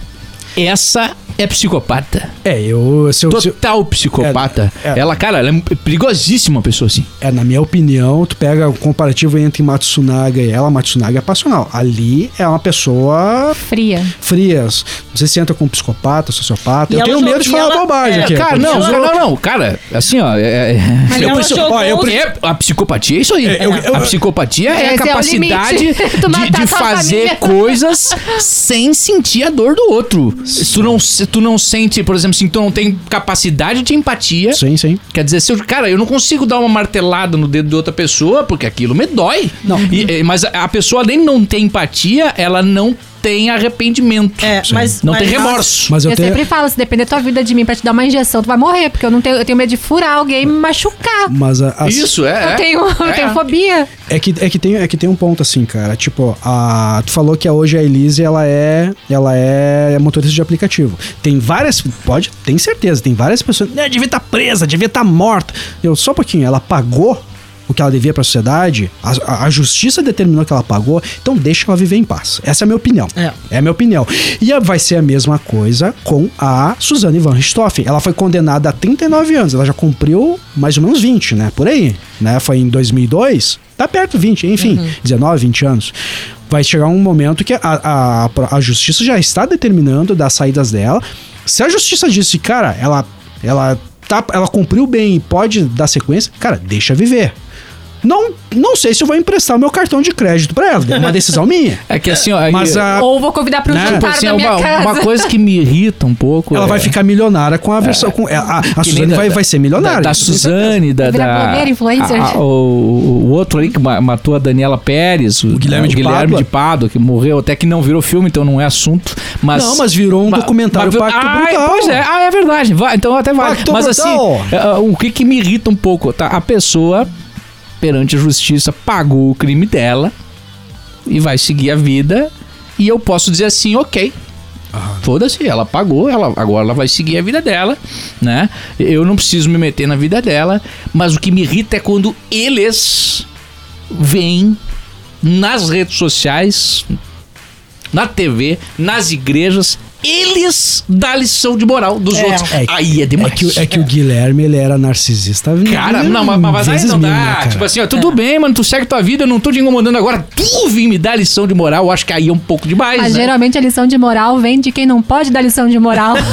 Essa é psicopata. É, eu. Se eu se eu- Total psicopata. É, é. Ela, cara, ela é perigosíssima uma pessoa assim. é, na minha opinião, tu pega o comparativo entre Matsunaga e ela, Matsunaga é passional. Ali é uma pessoa Fria. fria. Não sei se entra com psicopata, sociopata. E eu ela tenho medo de falar ela- bobagem é, aqui. Cara, não, eu- não, não, cara, assim, ó. É, é- Mas eu ela preciso- jogou ó, eu é- a psicopatia é isso aí. eu- eu- a psicopatia é a é capacidade de, de fazer coisas sem sentir a dor do outro. Se tu não, se tu não sente, por exemplo, se tu não tem capacidade de empatia, Sim, sim. Quer dizer, se eu, cara, eu não consigo dar uma martelada no dedo de outra pessoa porque aquilo me dói. Não. E- mas a pessoa, além de não ter empatia, ela não tem arrependimento. É, mas, Não mas tem remorso. Mas eu, Eu, tenho. sempre falo, se depender da tua vida de mim pra te dar uma injeção, tu vai morrer, porque eu não tenho, eu tenho medo de furar alguém e me machucar. Mas a, a- Isso, é. Eu é. tenho, eu É. tenho fobia. É que, é, que tem, é que tem um ponto assim, cara. Tipo, a, tu falou que hoje a Elise ela é, ela é motorista de aplicativo. Tem várias. Pode, tem certeza, tem várias pessoas. Né, devia estar presa, devia estar morta. Eu, só um pouquinho, ela pagou o que ela devia pra sociedade, a, a- a justiça determinou que ela pagou, então deixa ela viver em paz. Essa é a minha opinião. É. É a minha opinião. E a- vai ser a mesma coisa com a Suzane Van Richthofen. Ela foi condenada a 39 anos, ela já cumpriu mais ou menos 20, né? Por aí, né? Foi em 2002, tá perto 20, enfim, 19, 20 anos. Vai chegar um momento que a, a, a justiça já está determinando das saídas dela. Se a justiça disse, cara, ela, ela, tá, ela cumpriu bem e pode dar sequência, cara, deixa viver. Não, não sei se eu vou emprestar o meu cartão de crédito pra ela. É uma decisão minha. É que assim, ó. Mas aí- a, Ou vou convidar pra um Né? tipo jantar assim, na minha uma, casa. uma coisa que me irrita um pouco. ela é- vai ficar milionária com a versão. Com, a a, a nem Suzane da- vai, vai ser milionária. Da, da. Suzane, da. Da blogueira, influencer. a- a- o, o outro aí que ma- matou a Daniela Pérez, o, Guilherme o de Guilherme Pádua. de Pádua, que morreu, até que não virou filme, então não é assunto. Mas, Não, mas virou um Ma- documentário mas- Pacto ah, Brutal. Pois é, ah, é verdade. Vai, então até vale. Pacto Mas Brutal. assim, ah, o que, que me irrita um pouco, tá? A pessoa, perante a justiça, pagou o crime dela e vai seguir a vida. E eu posso dizer assim, ok. Foda-se, ela pagou, ela, agora ela vai seguir a vida dela, né? Eu não preciso me meter na vida dela, mas o que me irrita é quando eles vêm nas redes sociais, na TV, nas igrejas, eles dão lição de moral dos outros. É. Aí é É demais. que, é que o Guilherme, ele era narcisista. Cara, não, mas, mas aí vezes não mil, dá. né, cara? tipo assim, ó, tudo bem, mano, tu segue tua vida, eu não tô te incomodando agora. Tu vim me dar lição de moral, eu acho que aí é um pouco demais. Mas né? geralmente a lição de moral vem de quem não pode dar lição de moral.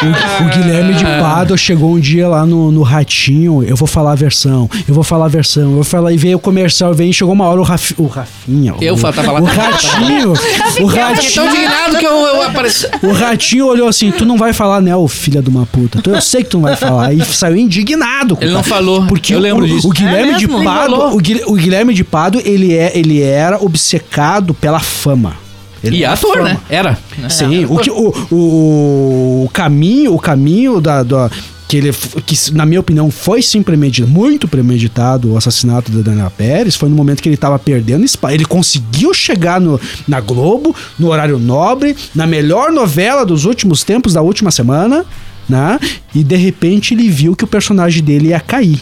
O, o Guilherme de Pádua chegou um dia lá no, no Ratinho, eu vou falar a versão, eu vou falar a versão, eu vou falar, e veio o comercial, vem, chegou uma hora o, Raf, o Rafinha. Eu o, tava lá- O Ratinho, o Fiquei tão Ratinho, indignado que eu, eu apareci. o Ratinho olhou assim, tu não vai falar, né, ô filha de uma puta, tu, eu sei que tu não vai falar, e saiu indignado. com Ele o não falou, Porque eu o, lembro disso. O Guilherme É de falou. o, Guil- o Guilherme de Pádua, ele, é, ele era obcecado pela fama. Ele E é era ator, fama. né? Era. Sim, o, que, o, o, o caminho, o caminho da, da- que ele, que na minha opinião foi sim premeditado, muito premeditado o assassinato da Daniela Pérez, foi no momento que ele tava perdendo espaço. Ele conseguiu chegar no, na Globo, no horário nobre, na melhor novela dos últimos tempos, da última semana, né? E de repente ele viu que o personagem dele ia cair.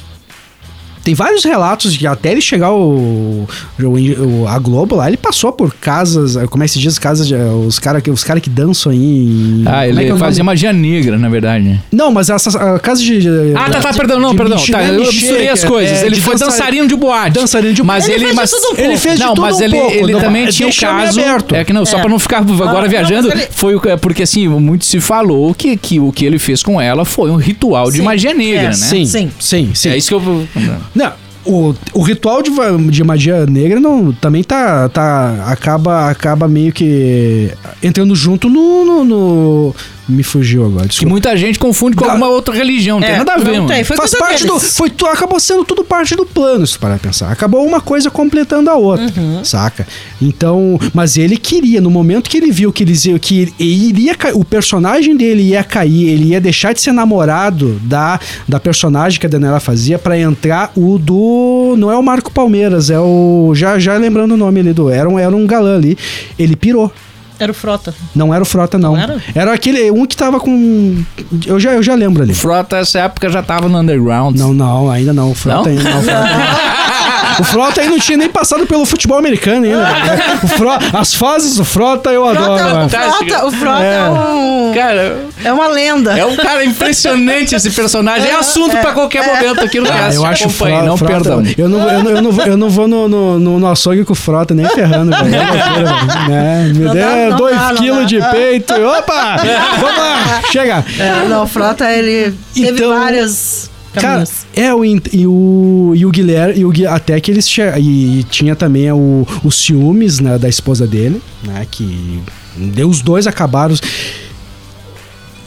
Tem vários relatos de até ele chegar o, o- a Globo lá, ele passou por casas, como é que se diz, casas de, os caras que os cara que dançam aí. em- Ah, é ele é fazia magia negra, na verdade. Não, mas essas a casa de, de- Ah, tá, tá, de- perdão, não, perdão. Tá, eu misturei as coisas. é ele foi dançar- dançarino de boate. Dançarino de mas Ele ele, fez de mas tudo um pouco. Ele fez de não, tudo mas um ele, pouco, ele não- também tinha o caso. aberto. É que não, só É. pra não ficar agora Ah, viajando, não, mas ele- foi o- porque assim, muito se falou que, que o que ele fez com ela foi um ritual de magia negra, É, né? Sim, sim, Sim. sim. É isso que eu. Não, o, o ritual de, de magia negra não, também tá, tá acaba, acaba meio que entrando junto no, no- no- me fugiu agora, Que desculpa. muita gente confunde com alguma outra religião. Não tem É, nada a ver, não mano. tem, foi Faz parte do. deles. Foi, tu- acabou sendo tudo parte do plano, se parar pensar. Acabou uma coisa completando a outra, Uhum. saca? Então. Mas ele queria, no momento que ele viu que eles iam- que iria o personagem dele ia cair, ele ia deixar de ser namorado da, da personagem que a Daniela fazia pra entrar o do. Não é o Marco Palmeiras, é o. Já, já lembrando o nome ali do. Era um, era um galã ali. Ele pirou. Era o Frota. Não era o Frota, não. Não era? Era aquele. Um que tava com. Eu já, eu já lembro ali. Frota, essa época já tava no underground. Não, não, ainda não. O Frota Não? ainda não. Frota. O Frota aí não tinha nem passado pelo futebol americano ainda. né? O Fro- as fases do Frota eu adoro. Frota, né? o Frota, o Frota é, um- Cara, é uma lenda. é um cara impressionante esse personagem. É assunto pra qualquer momento aqui no Ah, eu acho Frota, não Frota- perdão. Eu não, eu, não, eu, não, vou- eu não vou no, no, no, no açougue com o Frota nem ferrando, velho. É. Né? Me Não dê dois quilos de peito. Opa! Vamos lá, chega. É, não, o Frota, ele teve Então, várias Cara, caminhos. é o e o e o Guilherme e o até que eles che- e tinha também o, os ciúmes né, da esposa dele, né, que deu os dois acabaram.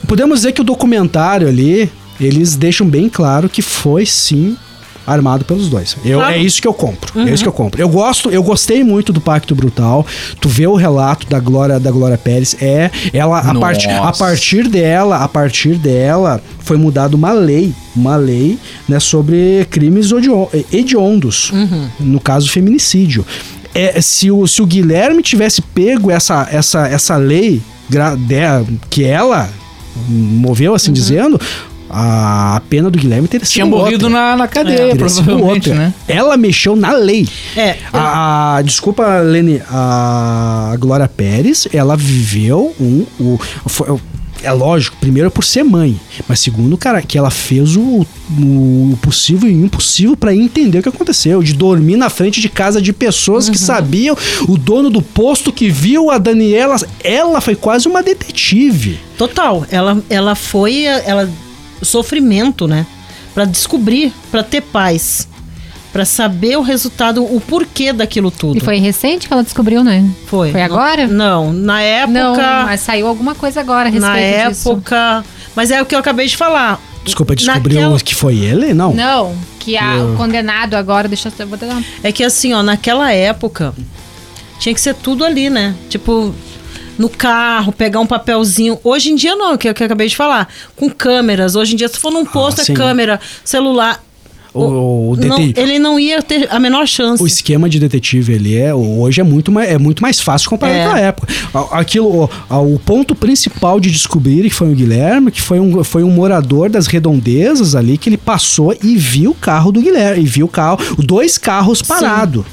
Podemos dizer que o documentário ali eles deixam bem claro que foi sim armado pelos dois. Eu, Claro. É isso que eu compro. É isso que eu compro. Eu gosto, eu gostei muito do Pacto Brutal. Tu vê o relato da Glória da Glória Pérez, é ela a, part, a partir dela, a partir dela foi mudada uma lei, uma lei, né, sobre crimes hediondos, no caso feminicídio. É, se, o, se o Guilherme tivesse pego essa, essa, essa lei que ela moveu, assim dizendo, a pena do Guilherme teria sido Tinha morrido outra. na, na cadeia, sido provavelmente, né? Ela mexeu na lei. É, A, a- desculpa, Lene, a Glória Pérez, ela viveu um. O, foi- é lógico, primeiro por ser mãe, mas segundo, cara, que ela fez o, o possível e o impossível pra entender o que aconteceu, de dormir na frente de casa de pessoas que sabiam, o dono do posto que viu a Daniela, ela foi quase uma detetive. Total. Ela, ela foi. Ela, sofrimento, né? Pra descobrir, pra ter paz. Pra saber o resultado, o porquê daquilo tudo. E foi recente que ela descobriu, né? Foi. Foi agora? Não, na época. Não, mas saiu alguma coisa agora a respeito na disso. época. Mas é o que eu acabei de falar. Desculpa, descobriu Naquela- que foi ele? Não. Não, que a, o condenado agora, deixa eu vou dar uma É que assim, ó, naquela época tinha que ser tudo ali, né? Tipo, no carro, pegar um papelzinho. Hoje em dia não, que é o que eu acabei de falar. Com câmeras. Hoje em dia, se for num posto, é sim. câmera, celular. O- o não- ele não ia ter a menor chance. O esquema de detetive ele é hoje é muito mais, é muito mais fácil comparado É. com a época. Aquilo, o, o ponto principal de descobrir que foi o Guilherme, que foi um, foi um morador das redondezas ali que ele passou e viu o carro do Guilherme, e viu o carro, dois carros parados.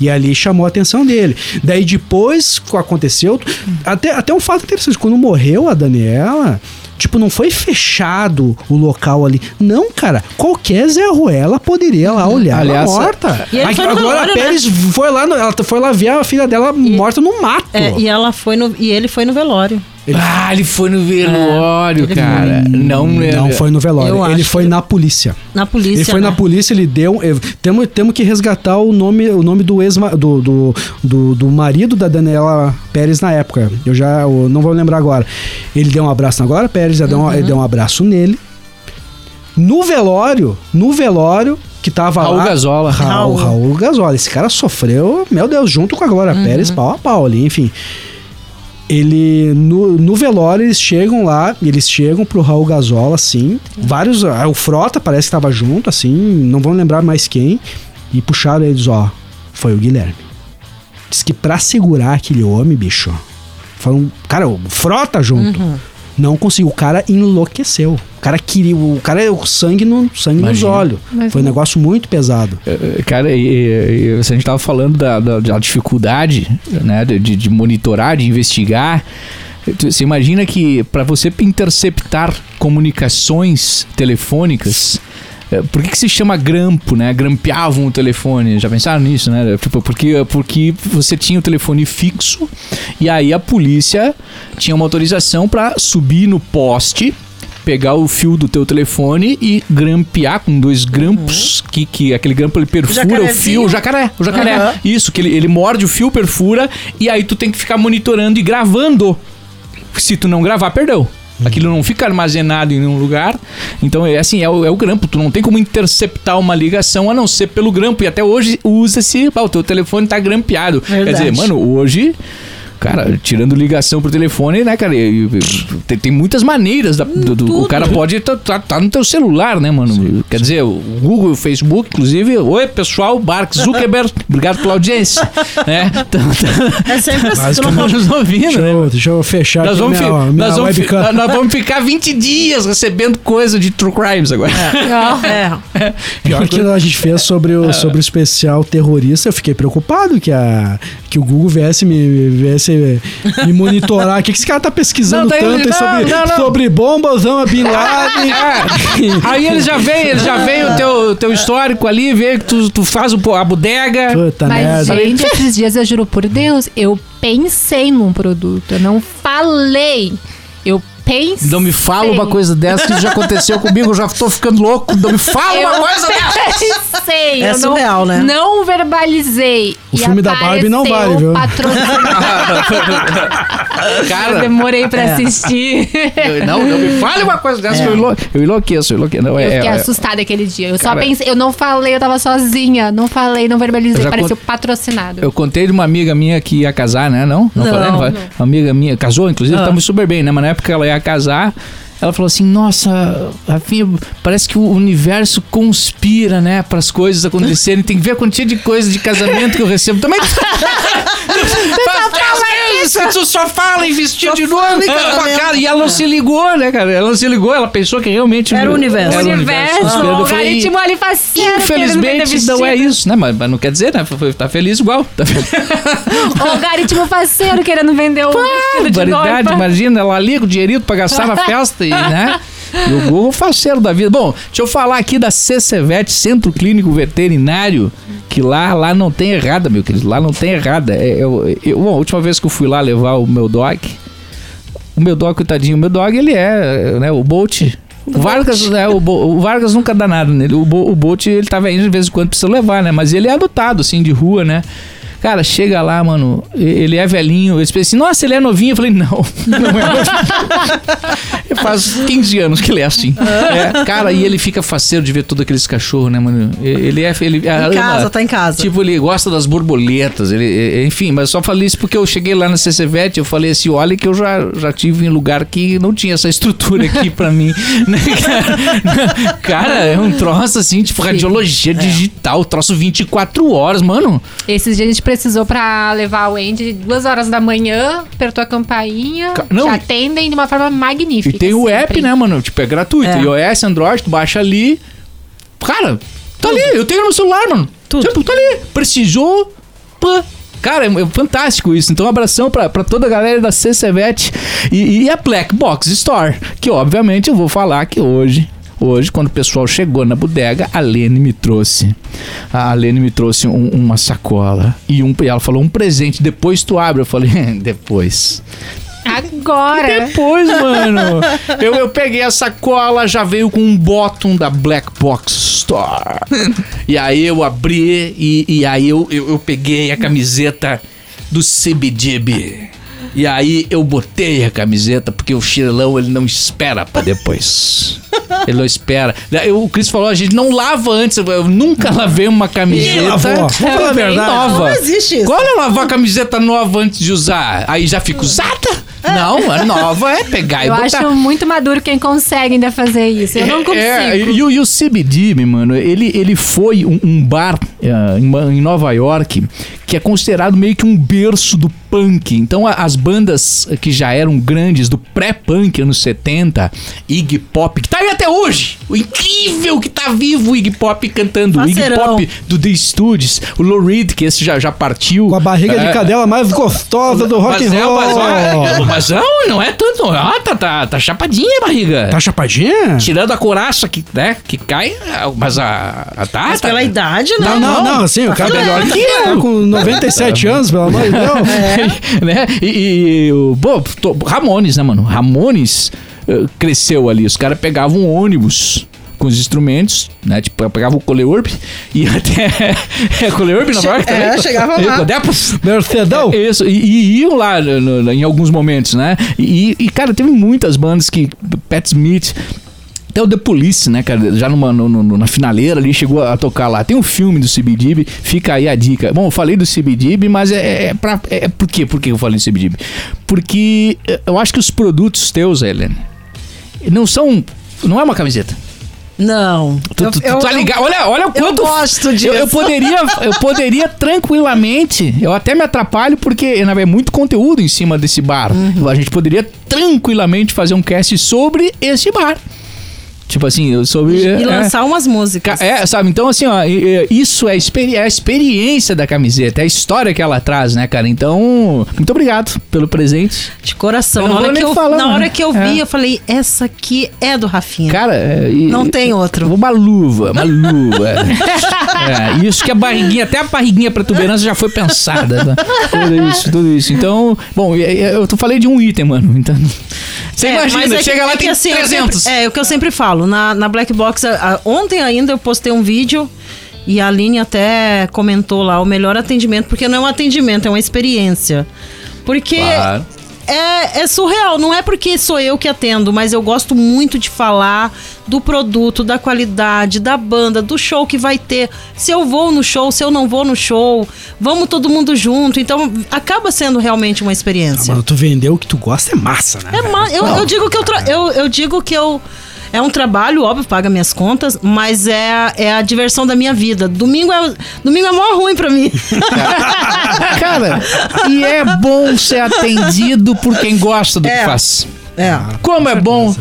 E ali chamou a atenção dele. Daí depois que aconteceu, até, até um fato interessante, quando morreu a Daniela, tipo, não foi fechado o local ali. Não, cara, qualquer Zé Ruela poderia lá olhar Aliás, ela morta. E ele A, foi a Glória velório, né? Pérez foi lá, no- ela foi lá ver a filha dela morta no mato. É, e ela foi no. E ele foi no velório. Ah, ele foi no velório, ele cara. Não, não foi no velório, Eu ele foi que- na polícia. Na polícia. Ele foi né? na polícia, ele deu. eh, Temos, temos que resgatar o nome, o nome do ex do, do, do, do marido da Daniela Pérez na época. Eu já eu não vou lembrar agora. Ele deu um abraço na Glória Pérez, ele deu um- Uhum. ele deu um abraço nele. No velório, no velório, que tava Raul lá. Gazola. Raul, Raul. Raul Gazola. Esse cara sofreu, meu Deus, junto com a Glória Uhum. Pérez, pau a pau ali, enfim. Ele, no, no velório, eles chegam lá, eles chegam pro Raul Gazola, assim. Vários. ah, O Frota parece que tava junto, assim, não vão lembrar mais quem. E puxaram eles, ó. Foi o Guilherme. Diz que pra segurar aquele homem, bicho. Foi um. Cara, o Frota junto. Não conseguiu. O cara enlouqueceu. O cara queria. O cara, o sangue, no, sangue nos Imagina. olhos. Mas Foi um negócio muito pesado. Eh, Cara, e, e, se a gente tava falando da, da, da dificuldade, né, de, de monitorar, de investigar, você imagina que para você interceptar comunicações telefônicas, por que, que se chama grampo, né? Grampeavam o telefone. Já pensaram nisso, né? Tipo, porque, porque você tinha o telefone fixo e aí a polícia tinha uma autorização para subir no poste pegar o fio do teu telefone e grampear com dois grampos, que, que aquele grampo ele perfura o Jacarezinho. fio, o jacaré, o jacaré. Aham. Isso, que ele, ele morde o fio, perfura, e aí tu tem que ficar monitorando e gravando. Se tu não gravar, perdeu. Aquilo não fica armazenado em nenhum lugar. Então, é assim, é o, é o grampo. Tu não tem como interceptar uma ligação a não ser pelo grampo. E até hoje usa-se. "Ah, o teu telefone tá grampeado. Quer Verdade. dizer, mano, hoje Cara, tirando ligação pro telefone, né, cara? e- e- Tem, tem muitas maneiras. da- do- do- o cara pode estar tá, tá no teu celular, né, mano? Quer dizer, o Google e o Facebook, inclusive. Oi, pessoal, Mark Zuckerberg, obrigado pela audiência. né? Então, É sempre assim. nos ouvindo, Deixa né? eu, deixa eu fechar Nós aqui vamos, minha, minha nós, vamos fi- webcam. nós vamos ficar 20 dias recebendo coisa de True Crimes agora. É. Pior que a gente fez sobre É. o, sobre o especial terrorista, eu fiquei preocupado que, a, que o Google viesse me, viesse me monitorar. O que, que esse cara tá pesquisando Não, tanto sobre, não, não. sobre bomba, Osama Bin Laden? Aí ele já vem, ele já vem o teu, teu histórico ali, vê que tu, tu faz o, a bodega. Puta Mas, merda. gente, esses dias eu juro por Deus, eu pensei num produto. Eu não falei. Eu pensei. Não me fala uma coisa dessa que já aconteceu comigo, eu já tô ficando louco. Não me fala uma coisa dessa. Pensei. É eu surreal, não, né? Não verbalizei. O E filme da Barbie não vale, viu? patrocinador. Eu Cara, demorei pra assistir. eu- não, não me fale uma coisa dessa que eu, enlou, eu enlouqueço, eu enlouqueço. Não, Eu é, fiquei é, assustada aquele dia. Eu Cara- só pensei, eu não falei, eu tava sozinha. Não falei, não Eu verbalizei. Pareceu cont- patrocinado. Eu contei de uma amiga minha que ia casar, né? Não? Não, Não, falei? Não falei? não. Uma amiga minha casou, inclusive, Ah. estamos super bem, né? Mas na época ela ia casar. Ela falou assim: Nossa, Rafinha, parece que o universo conspira, né? Para as coisas acontecerem. Tem que ver a quantia de coisa de casamento que eu recebo. Também. Que tu só fala em vestido de noiva, cara. E ela não se ligou, né, cara? Ela não se ligou, ela pensou que realmente. Era o universo. Era o universo. Eu o algoritmo ali faceiro. Infelizmente não é isso, né? Mas, mas não quer dizer, né? Tá feliz igual. Tá feliz. O algoritmo faceiro querendo vender o vestido de noiva. imagina, ela ali com o dinheirinho pra gastar na festa e, né? E o Google faceiro da vida. Bom, deixa eu falar aqui da CCVET, Centro Clínico Veterinário, que lá, lá não tem errada, meu querido, lá não tem errada. É, eu, eu- bom, a última vez que eu fui lá levar o meu dog, o meu dog, coitadinho, o meu dog, ele é, né, o Bolt... O Vargas, né, o, Bo- o Vargas nunca dá nada nele. O, Bo- o Bolt, ele tava indo de vez em quando precisa levar, né? Mas ele é adotado, assim, de rua, né? Cara, chega lá, mano, ele é velhinho. Eles pensam assim, nossa, ele é novinho. Eu falei, não, não é novinho. Faz 15 anos que ele é assim. É, cara, e ele fica faceiro de ver todos aqueles cachorros, né, mano? Ele é. Ele, Em casa, tá em casa. Tipo, ele gosta das borboletas, ele, enfim, mas só falei isso porque eu cheguei lá na CCVET, eu falei assim, olha que eu já, já tive em lugar que não tinha essa estrutura aqui pra mim, né, cara? Cara, é um troço assim, tipo, radiologia digital, troço 24 horas, mano. Esses dias a gente precisou pra levar o Andy duas horas da manhã, apertou a campainha, Ca- não, te atendem de uma forma magnífica. E tem o app, né, mano? Tipo, é gratuito. É. iOS, Android, tu baixa ali. Cara, tá ali, eu tenho no meu celular, mano. Tudo. Tipo, tá ali. Precisou, pã. Cara, é, é fantástico isso. Então, um abração pra, pra toda a galera da CCVET e, e a Black Box Store. Que, obviamente, eu vou falar que hoje. Hoje, quando o pessoal chegou na bodega, a Lene me trouxe. A Lene me trouxe um- uma sacola. E, um, e ela falou: um presente. Depois tu abre. Eu falei: depois. Agora! Depois, mano, eu, eu peguei a sacola, já veio com um bottom da Black Box Store. E aí eu abri e, e aí eu, eu, eu peguei a camiseta do CBGB. E aí eu botei a camiseta porque o Chirelão ele não espera pra depois. Ele não espera. Eu- O Cris falou, a gente não lava antes. Eu, eu nunca lavei uma camiseta. lavou? Vamos falar a bem verdade. nova. Não existe isso. Qual é lavar a camiseta nova antes de usar? Aí já fica usada? Não, a nova é pegar e Eu botar. acho muito maduro quem consegue ainda fazer isso. Eu não consigo. É, e, o- e o CBD, mano, ele, ele foi um, um bar em, Ma- em Nova York que é considerado meio que um berço do punk. Então a- as bandas que já eram grandes do pré-punk anos 70, Iggy Pop, que tá aí até hoje. O incrível que tá vivo o Iggy Pop cantando. O Iggy. Pop do The Stooges, o Lou Reed, que esse já, já partiu. Com a barriga É, de cadela mais gostosa do rock and mas é, roll. mas, ó, mas não, não é tanto. Ah, tá, tá, tá chapadinha a barriga. Tá chapadinha? Tirando a couraça que, né, que cai, mas a, a tá, Mas tá- pela idade, né? Não, não, não, assim, o cara melhor que eu. Tá com 97 anos, pelo amor de Deus. né? E, e o Ramones, né, mano? Ramones eh, cresceu ali. Os caras pegavam um ônibus com os instrumentos, né? Tipo, pegavam o Coleurb e até. É Coleurb, Nova York também? É, chegava lá. Mercedão. Isso, e, e iam lá no- no- em alguns momentos, né? E, e, cara, teve muitas bandas que. Pat Smith. Até o The Police, né, cara? Já numa, no- no- na finaleira ali, chegou a tocar lá. Tem um filme do CBDB, fica aí a dica. Bom, eu falei do CBDB, mas é, é pra. É, por quê? Por que eu falei do CBDB? Porque eh, eu acho que os produtos teus, Helene, não são. Não é uma camiseta. Não. Tu, tu- tu tá ligado? Olha, olha o quanto. gosto disso. Eu, eu poderia, eu poderia tranquilamente. Eu até me atrapalho porque verdade, é muito conteúdo em cima desse bar. Uhum. A gente poderia tranquilamente fazer um cast sobre esse bar. Tipo assim, sobre. E é, lançar umas músicas. Ca- É, sabe? Então, assim, ó, e- e- isso é, experi- é a experiência da camiseta, é a história que ela traz, né, cara? Então, muito obrigado pelo presente. De coração. Eu não Na, hora que, eu, falar, na hora que eu vi, É. eu falei, essa aqui é do Rafinha. Cara, é, e- Não tem outro. Uma luva, uma luva. é, isso que a barriguinha, até a barriguinha protuberância já foi pensada. né? Tudo isso, tudo isso. Então, bom, e- e- eu tô- falei de um item, mano. Então, você É, imagina, é chega lá é e tem assim, eu 300. sempre- é, o que eu sempre falo. Na, na Black Box, a- a- ontem ainda eu postei um vídeo e a Aline até comentou lá o melhor atendimento, porque não é um atendimento, é uma experiência. Porque Claro. é, é surreal, não é porque sou eu que atendo, mas eu gosto muito de falar do produto, da qualidade, da banda, do show que vai ter. Se eu vou no show, se eu não vou no show, vamos todo mundo junto. Então acaba sendo realmente uma experiência. Mano, tu vendeu o que tu gosta é massa, né? É ma- eu, eu digo que eu, eu, eu digo que eu é um trabalho, óbvio, paga minhas contas, mas é, a- é a diversão da minha vida. Domingo é domingo é mó ruim pra mim. Cara, e é bom ser atendido por quem gosta do que É. faz. É. Como é bom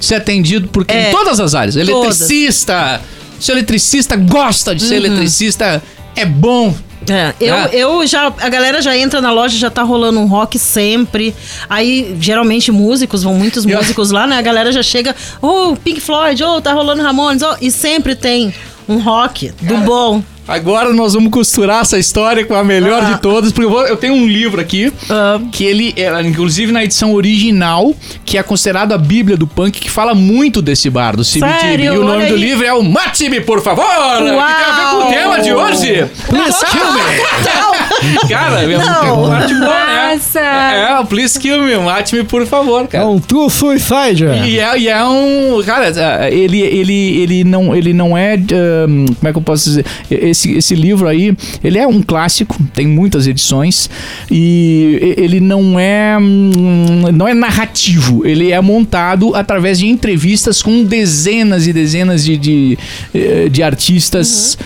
ser atendido por quem, É. em todas as áreas. Eletricista, se o eletricista gosta de ser Uhum. eletricista, é bom. É, eu, Ah. eu já. A galera já entra na loja, já tá rolando um rock sempre. Aí, geralmente, músicos, vão muitos músicos lá, né? A galera já chega, oh, Pink Floyd, oh, tá rolando Ramones, oh, e sempre tem um rock do bom. Agora nós vamos costurar essa história com a melhor Ah. de todas, porque eu, vou- eu tenho um livro aqui, Ah. que ele, é, inclusive na edição original, que é considerado a bíblia do punk, que fala muito desse bar, do? E o nome do livro é o Mate-me, por favor! Que tem a ver com o Uau! tema de hoje. Please kill me! Cara, é Não. uma parte boa, né? Nossa! É, o Please Kill Me, mate-me, por favor, É cara. um true suicide. E é, e é um. Cara, ele, ele, ele, não, ele não é. hum, como é que eu posso dizer? Esse, esse livro aí, ele é um clássico, tem muitas edições. E ele não é. hum, Não é narrativo, ele é montado através de entrevistas com dezenas e dezenas de, de, eh, de artistas.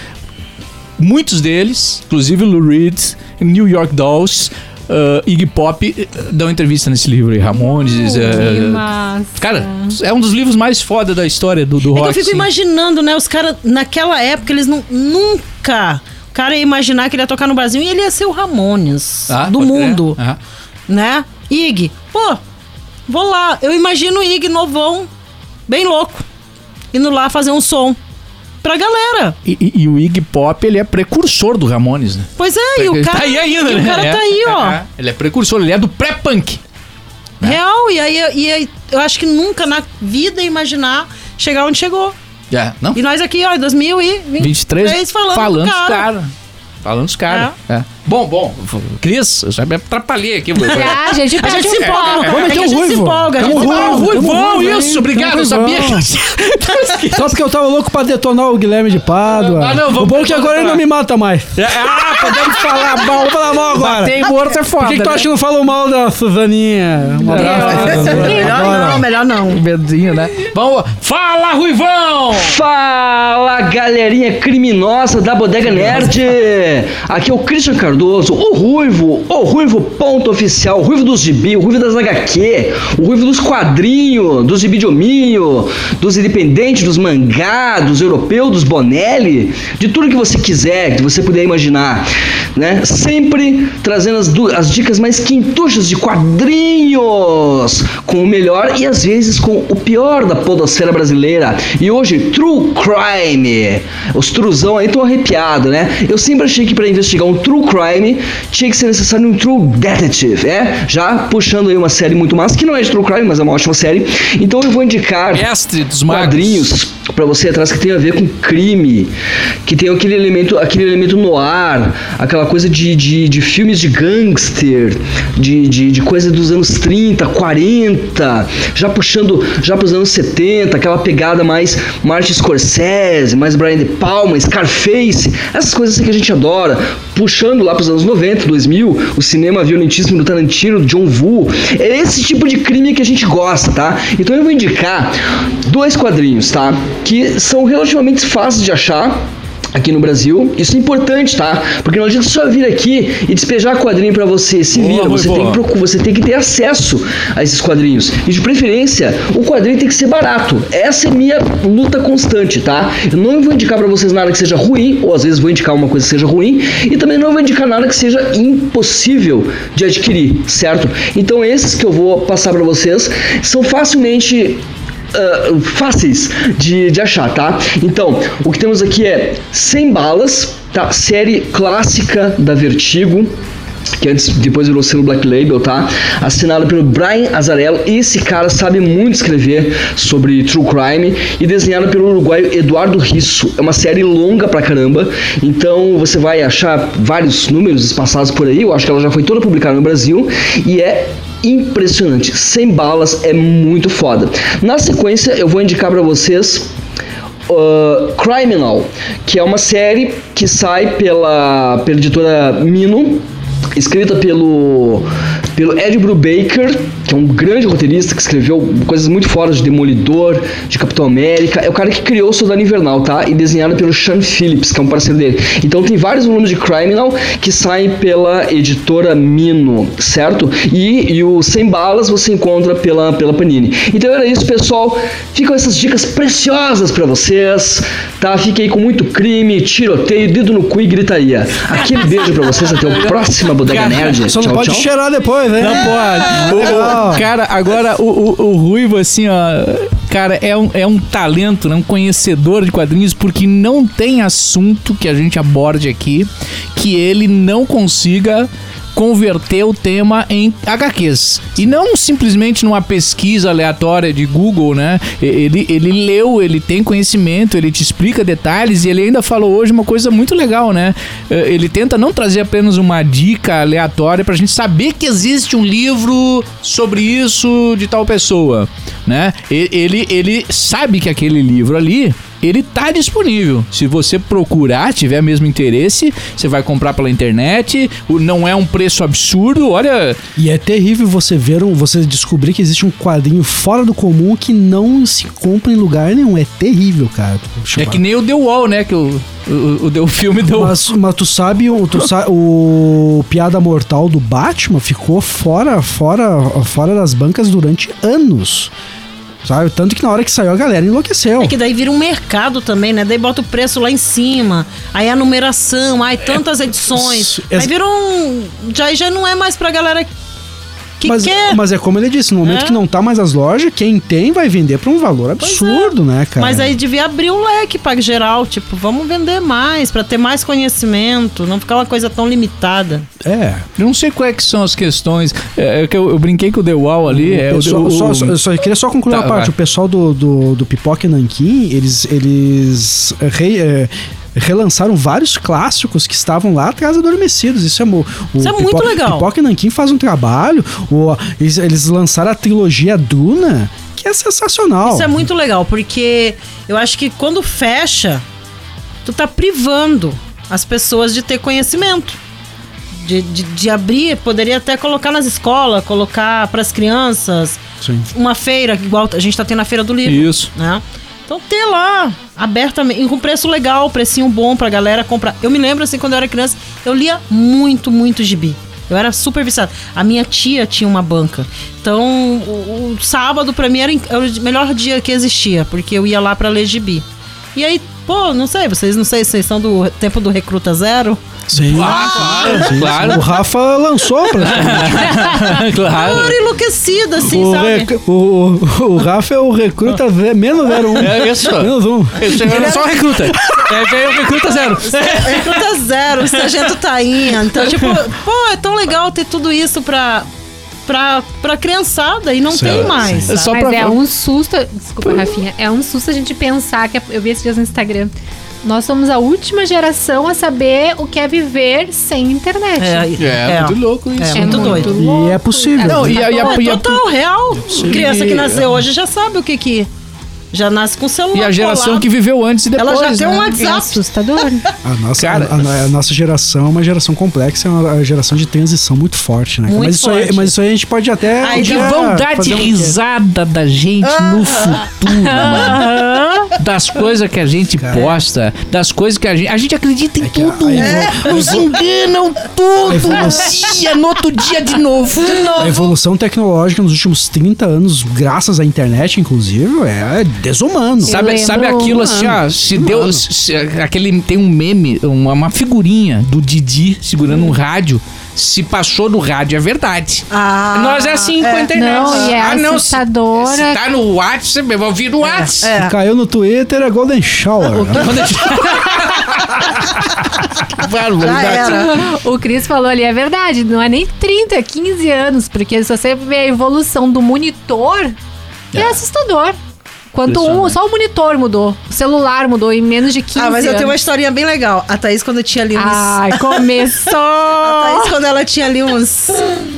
Muitos deles, inclusive Lou Reed, New York Dolls. Uh, Iggy Pop eh, dão entrevista nesse livro aí, Ramones, massa. Cara, é um dos livros mais foda da história do, do É rock. eu fico imaginando, né? Os caras, naquela época, eles não, nunca. O cara ia imaginar que ele ia tocar no Brasil e ele ia ser o Ramones Ah, do mundo. Aham. né? Ig, pô, vou lá. Eu imagino o Ig novão, bem louco, indo lá fazer um som pra galera. E, e- e o Iggy Pop, ele é precursor do Ramones, né? Pois é, e o Ele cara. tá aí ainda, né? O cara É, tá aí, é, ó. é. Ele é precursor, ele é do pré-punk. Real, e aí, e aí eu acho que nunca na vida ia imaginar chegar onde chegou. É, não? E nós aqui, ó, em 2023, 23 falando, falando do dos cara. caras. Falando dos caras. É. Bom, bom. Cris, eu já me atrapalhei aqui. Ah, a gente A gente se empolga, é Vamos que meter a gente se ruivo. empolga, a gente Tamo se ruivo. empolga. Rui, Tamo bom, ruivo, isso, obrigado. Eu sabia ruivão. que. Só porque eu tava louco pra detonar o Guilherme de Pádua. Ah, não, vamos o bom é que agora ele não me mata mais. Ah, podemos falar mal. Vamos falar mal agora. Bater morto é foda. Por que, que tu né? acha que não falou mal da Suzaninha? Um abraço pra Melhor não, melhor não. Medinho, né? Vamos. Fala, Ruivão! Fala galerinha criminosa da Bodega Nerd! Aqui é o Christian Cardoso, o Ruivo, o Ruivo ponto oficial, o Ruivo dos Gibi, o Ruivo das HQ, o Ruivo dos quadrinhos, dos Gibi de Hominho, dos independentes, dos mangá, dos europeus, dos Bonelli, de tudo que você quiser, que você puder imaginar, né? Sempre trazendo as, as dicas mais quintuchas de quadrinhos, com o melhor e às vezes com o pior da podosfera brasileira. E hoje, True Crime. Os truzão aí estão arrepiados, né? Eu sempre achei que para investigar um True Crime crime, tinha que ser necessário um true detective, é? Já puxando aí uma série muito massa, que não é de true crime, mas é uma ótima série. Então eu vou indicar Mestre dos quadrinhos pra você atrás que tem a ver com crime, que tem aquele elemento, aquele elemento no ar, aquela coisa de, de, de filmes de gangster, de, de, de coisa dos anos 30, 40, já puxando já pros anos 70, aquela pegada mais Martin Scorsese, mais Brian De Palma, Scarface, essas coisas assim que a gente adora, puxando lá pros anos 90, 2000, o cinema violentíssimo do Tarantino, do John Woo, é esse tipo de crime que a gente gosta, tá? Então eu vou indicar dois quadrinhos, tá? Que são relativamente fáceis de achar aqui no Brasil. Isso é importante, tá? Porque não adianta só vir aqui e despejar quadrinho pra você. Se Boa, vira, você tem, que você tem que ter acesso a esses quadrinhos. E de preferência, o quadrinho tem que ser barato. Essa é minha luta constante, tá? Eu não vou indicar pra vocês nada que seja ruim, ou às vezes vou indicar uma coisa que seja ruim, e também não vou indicar nada que seja impossível de adquirir, certo? Então esses que eu vou passar pra vocês são facilmente ah, fáceis de, de achar, tá? Então, o que temos aqui é 100 balas, tá? Série clássica da Vertigo. Que antes, depois virou selo Black Label, tá? Assinado pelo Brian Azarello. Esse cara sabe muito escrever sobre true crime. E desenhado pelo uruguaio Eduardo Risso. É uma série longa pra caramba. Então você vai achar vários números espaçados por aí. Eu acho que ela já foi toda publicada no Brasil. E é impressionante. Sem balas é muito foda. Na sequência, eu vou indicar pra vocês uh, Criminal, que é uma série que sai pela, pela editora Mino, escrita pelo, pelo Ed Brubaker, que é um grande roteirista que escreveu coisas muito fora de Demolidor, de Capitão América. É o cara que criou o Soldado Invernal, tá? E desenhado pelo Sean Phillips, que é um parceiro dele. Então tem vários volumes de Criminal que saem pela editora Mino, certo? E, e o Sem Balas você encontra pela, pela Panini. Então era isso, pessoal. Ficam essas dicas preciosas pra vocês, tá? Fiquem aí com muito crime, tiroteio, dedo no cu e gritaria. Aquele beijo pra vocês, até o próximo Bodega Nerd. Só não tchau, pode tchau. cheirar depois, né? Não pode. O- cara, agora o, o, o Ruivo, assim, ó. Cara, é um, é um talento, né? um conhecedor de quadrinhos, porque não tem assunto que a gente aborde aqui que ele não consiga converter o tema em HQs. E não simplesmente numa pesquisa aleatória de Google, né? Ele, ele leu, ele tem conhecimento, ele te explica detalhes e ele ainda falou hoje uma coisa muito legal, né? Eh, Ele tenta não trazer apenas uma dica aleatória pra gente saber que existe um livro sobre isso de tal pessoa, né? Ele, ele sabe que aquele livro ali ele tá disponível. Se você procurar, tiver mesmo interesse, você vai comprar pela internet. Não é um preço absurdo. Olha, E é terrível você ver, um, você descobrir que existe um quadrinho fora do comum que não se compra em lugar nenhum. É terrível, cara. é que nem o The Wall, né? Que o, o, o, o filme deu. Mas, mas tu sabe, o- tu sa- o Piada Mortal do Batman ficou fora, fora, fora das bancas durante anos. Sabe? Tanto que na hora que saiu a galera enlouqueceu. É que daí vira um mercado também, né? Daí bota o preço lá em cima, aí a numeração, aí tantas edições. Isso, Aí vira um. Já, já não é mais pra galera que mas, quer. mas é como ele disse, no momento É. que não tá mais as lojas, quem tem vai vender por um valor Pois absurdo, né, cara? Mas aí devia abrir um leque pra geral, tipo, vamos vender mais, pra ter mais conhecimento, não ficar uma coisa tão limitada. É. Eu não sei quais que são as questões. É, é que eu, eu brinquei com o The Wall ali. é, o, pessoal- o- só, o- só- eu só queria só concluir Tá, uma parte. vai. O pessoal do, do, do Pipoca e Nanquim, eles, eles re- é, relançaram vários clássicos que estavam lá atrás adormecidos. Isso é, o Isso é muito legal. Pipoca e Nanquim faz um trabalho. O, eles, eles lançaram a trilogia Duna, que é sensacional. Isso é muito legal, porque eu acho que quando fecha, tu tá privando as pessoas de ter conhecimento. De, de, de abrir, poderia até colocar nas escolas, colocar pras crianças, Sim. uma feira, igual a gente tá tendo a feira do livro. Isso. né? Então ter lá, abertamente, com preço legal, precinho bom pra galera comprar. Eu me lembro assim, quando eu era criança, eu lia muito, muito gibi. Eu era super viciada. A minha tia tinha uma banca. Então, o, o sábado pra mim era, era o melhor dia que existia, porque eu ia lá pra ler gibi. E aí, pô, não sei, vocês não sei se vocês são do tempo do Recruta Zero. Sim. Ah, claro, Sim, claro. O Rafa lançou praticamente. Eu claro. era enlouquecida, assim, o, sabe? rec- o, o, o Rafa é o recruta ve- menos 01. É isso. Menos um. Esse era só recruta. É, veio o Recruta Zero. Recruta zero, sargento tainha. Então, tipo, pô, é tão legal ter tudo isso pra, pra, pra criançada e não Sim, tem mais. sabe? Só Mas pra- é um susto. Desculpa, Rafinha. É um susto a gente pensar que. Eu vi esses dias no Instagram. Nós somos a última geração a saber o que é viver sem internet. É, muito louco isso. É muito doido. E é possível. Não, e e a- É e a- total, real. Criança que nasceu hoje já sabe o que que... Já nasce com celular e a geração colado. que viveu antes e depois. Ela já tem um né? É WhatsApp. assustador. A nossa, Cara- a, a- a nossa geração é uma geração complexa, é uma geração de transição muito forte, né? Muito mas, isso aí, forte. mas isso aí a gente pode até. Ai, um Que vão dar de fazer um- risada da gente no futuro, mano. Das coisas que a gente posta, das coisas que a gente. A gente acredita em a- tudo. a Nos enganam tudo. evolução- dia, no outro dia de novo. A evolução tecnológica nos últimos 30 anos, graças à internet, inclusive, é desumano. Sabe, sabe aquilo assim, ó, se deu. se- aquele, tem um meme, uma, uma figurinha do Didi segurando um rádio. Se passou do rádio, é verdade. Ah, Nós é assim com a é. internet. Não, e é ah, não, se, assustadora. se tá no WhatsApp, eu vou ouvir no WhatsApp. É. Caiu no Twitter é Golden Shower. Já era. O Cris falou ali, é verdade, não é nem 30, 15 anos, porque se você vê a evolução do monitor, é, assustador. Quanto um, só o monitor mudou, o celular mudou em menos de 15 Ah, mas eu anos. tenho uma historinha bem legal. A Thaís, quando tinha ali uns... Ai, começou! A Thaís, quando ela tinha ali uns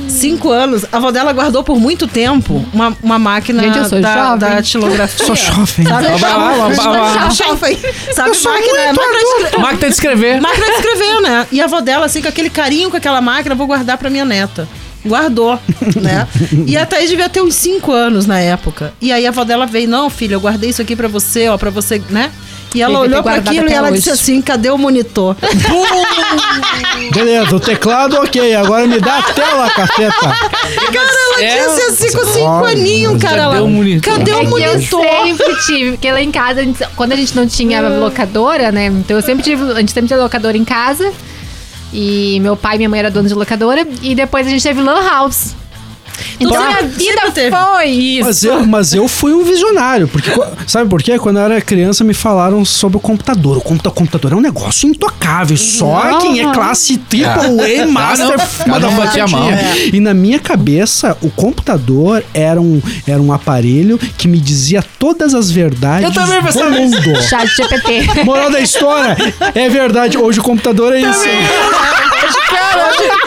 5 anos, a avó dela guardou por muito tempo uma, uma máquina Gente, eu sou da, jovem. da datilografia. Sou jovem. Sabe? Lá. Jovem. Sabe, sou máquina, muito máquina, de escre- Máquina de escrever. máquina de escrever, né? E a avó dela, assim, com aquele carinho com aquela máquina, vou guardar pra minha neta. Guardou, né? E a Thaís devia ter uns 5 anos na época. E aí a avó dela veio, não, filha, eu guardei isso aqui pra você, ó, pra você, né? E ela olhou pra guardado aquilo e ela hoje. disse assim, cadê o monitor? Beleza, o teclado ok, agora me dá a tela, caceta. Cara, ela tinha assim com cinco Olha, aninhos, cara. cadê Ela, o monitor? Cadê É o que eu monitor? sempre tive, porque lá em casa, a gente- quando a gente não tinha locadora, né? Então eu sempre tive, a gente sempre teve locadora em casa. E meu pai e minha mãe eram donos de locadora. E depois a gente teve Lan House. Então Tá. minha vida teve. foi isso. Mas eu, mas eu fui um visionário, porque sabe por quê? Quando eu era criança me falaram sobre o computador. O computa- computador é um negócio intocável, só Não. quem é classe triple A master Cada um batia a mão. E na minha cabeça, o computador era um, era um aparelho que me dizia todas as verdades Eu também do mundo. Chat GPT. Moral da história, é verdade, hoje o computador é isso.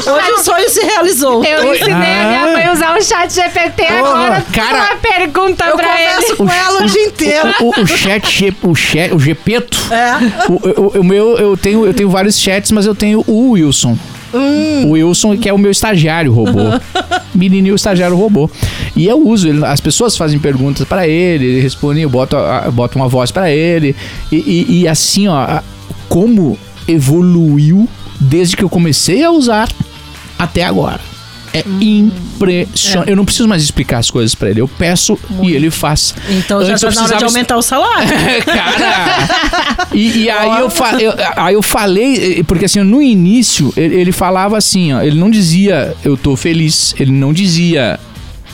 Hoje o sonho se realizou. Eu ensinei a minha mãe a usar o chat GPT agora. cara, uma pergunta Eu pra ele. converso com ela o dia inteiro. O, o chat, G- o chat, o Gepeto. É. O, o- o meu, eu tenho, eu tenho vários chats, mas eu tenho o Wilson. Hum. O Wilson, que é o meu estagiário robô. Menininho estagiário robô. E eu uso, ele- as pessoas fazem perguntas pra ele, ele responde, eu boto, a- boto uma voz pra ele. E, e- e assim, ó, como evoluiu desde que eu comecei a usar até agora. É impressionante. Eu não preciso mais explicar as coisas pra ele. Eu peço e ele faz. Então já Antes tá eu na hora de precisava aumentar o salário. Cara! E, e aí, eu, fa- eu- aí eu falei, porque assim, no início, ele, ele falava assim, ó, ele não dizia eu tô feliz, ele não dizia.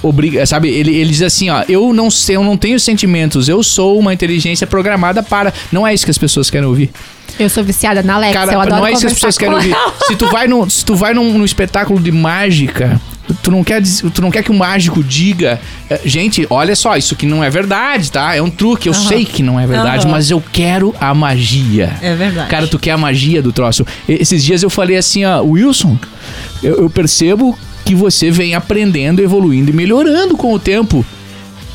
Obriga, sabe, ele, ele diz assim, ó, eu não sei, eu não tenho sentimentos, eu sou uma inteligência programada para. Não é isso que as pessoas querem ouvir. Eu sou viciada na Alexa, Cara, eu adoro não é isso que as pessoas querem ouvir. Se tu vai, no, se tu vai num, num espetáculo de mágica, tu não, quer, tu não quer que o mágico diga, eh, gente, olha só, isso aqui não é verdade, tá? É um truque, eu sei que não é verdade, Aham. mas eu quero a magia. É verdade. Cara, tu quer a magia do troço. Esses dias eu falei assim, ó, Wilson, eu, eu percebo que você vem aprendendo, evoluindo e melhorando com o tempo.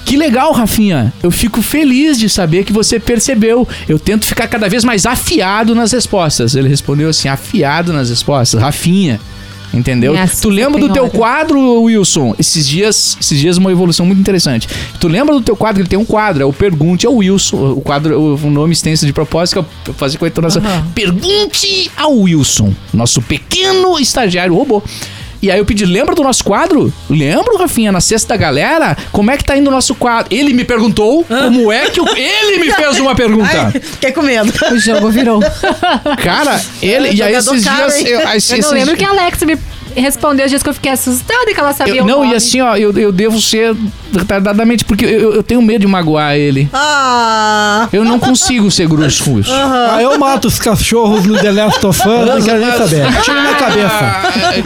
Que legal, Rafinha. Eu fico feliz de saber que você percebeu. Eu tento ficar cada vez mais afiado nas respostas. Ele respondeu assim: afiado nas respostas. Rafinha. Entendeu? Nossa, tu lembra do teu quadro, Wilson? Esses dias, esses dias uma evolução muito interessante. Tu lembra do teu quadro? Ele tem um quadro, é o Pergunte ao Wilson. O quadro, o, nome extenso de propósito que eu fazer com a entonação. Pergunte ao Wilson, nosso pequeno estagiário robô. E aí eu pedi, lembra do nosso quadro? Lembro, Rafinha, na sexta da galera? Como é que tá indo o nosso quadro? Ele me perguntou como é que... o- Ele me fez uma pergunta. Ai, fiquei com medo. O jogo virou. Cara, ele... E aí esses dias... eu- esses- Eu não lembro que a Alexa me respondeu os dias que eu fiquei assustada que ela sabia Eu- o não, nome. e assim, ó, eu, eu devo ser retardadamente, porque eu, eu tenho medo de magoar ele. Ah! Eu não consigo ser grosso com isso. Ah, eu mato os cachorros no The Last of Us, não quero nem saber. Tira minha cabeça.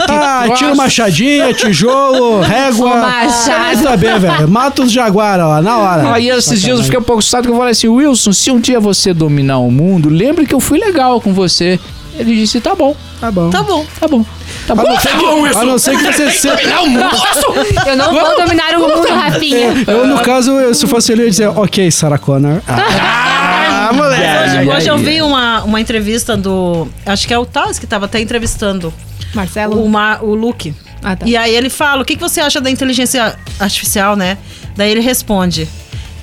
Ah, tira machadinha, tijolo, régua. Machado. Quero nem saber, velho. Mata os jaguara lá, na hora. Aí esses dias eu fiquei um pouco assustado que eu falei assim, Wilson, se um dia você dominar o mundo, lembre que eu fui legal com você. Ele disse, tá bom, Tá bom. Tá bom. tá bom. Tá bom. A não ser que você seja. Não, moço! Eu não vou dominar o mundo, Rafinha. Eu, no caso, eu- se fosse ele, eu ia dizer, ok, Sarah Connor. Ah, moleque. Hoje, hoje eu vi uma, uma entrevista do. Acho que é o Taz que tava até entrevistando Marcelo. o, Ma, o Luke. Ah, tá. E aí ele fala: o que, que você acha da inteligência artificial, né? Daí ele responde: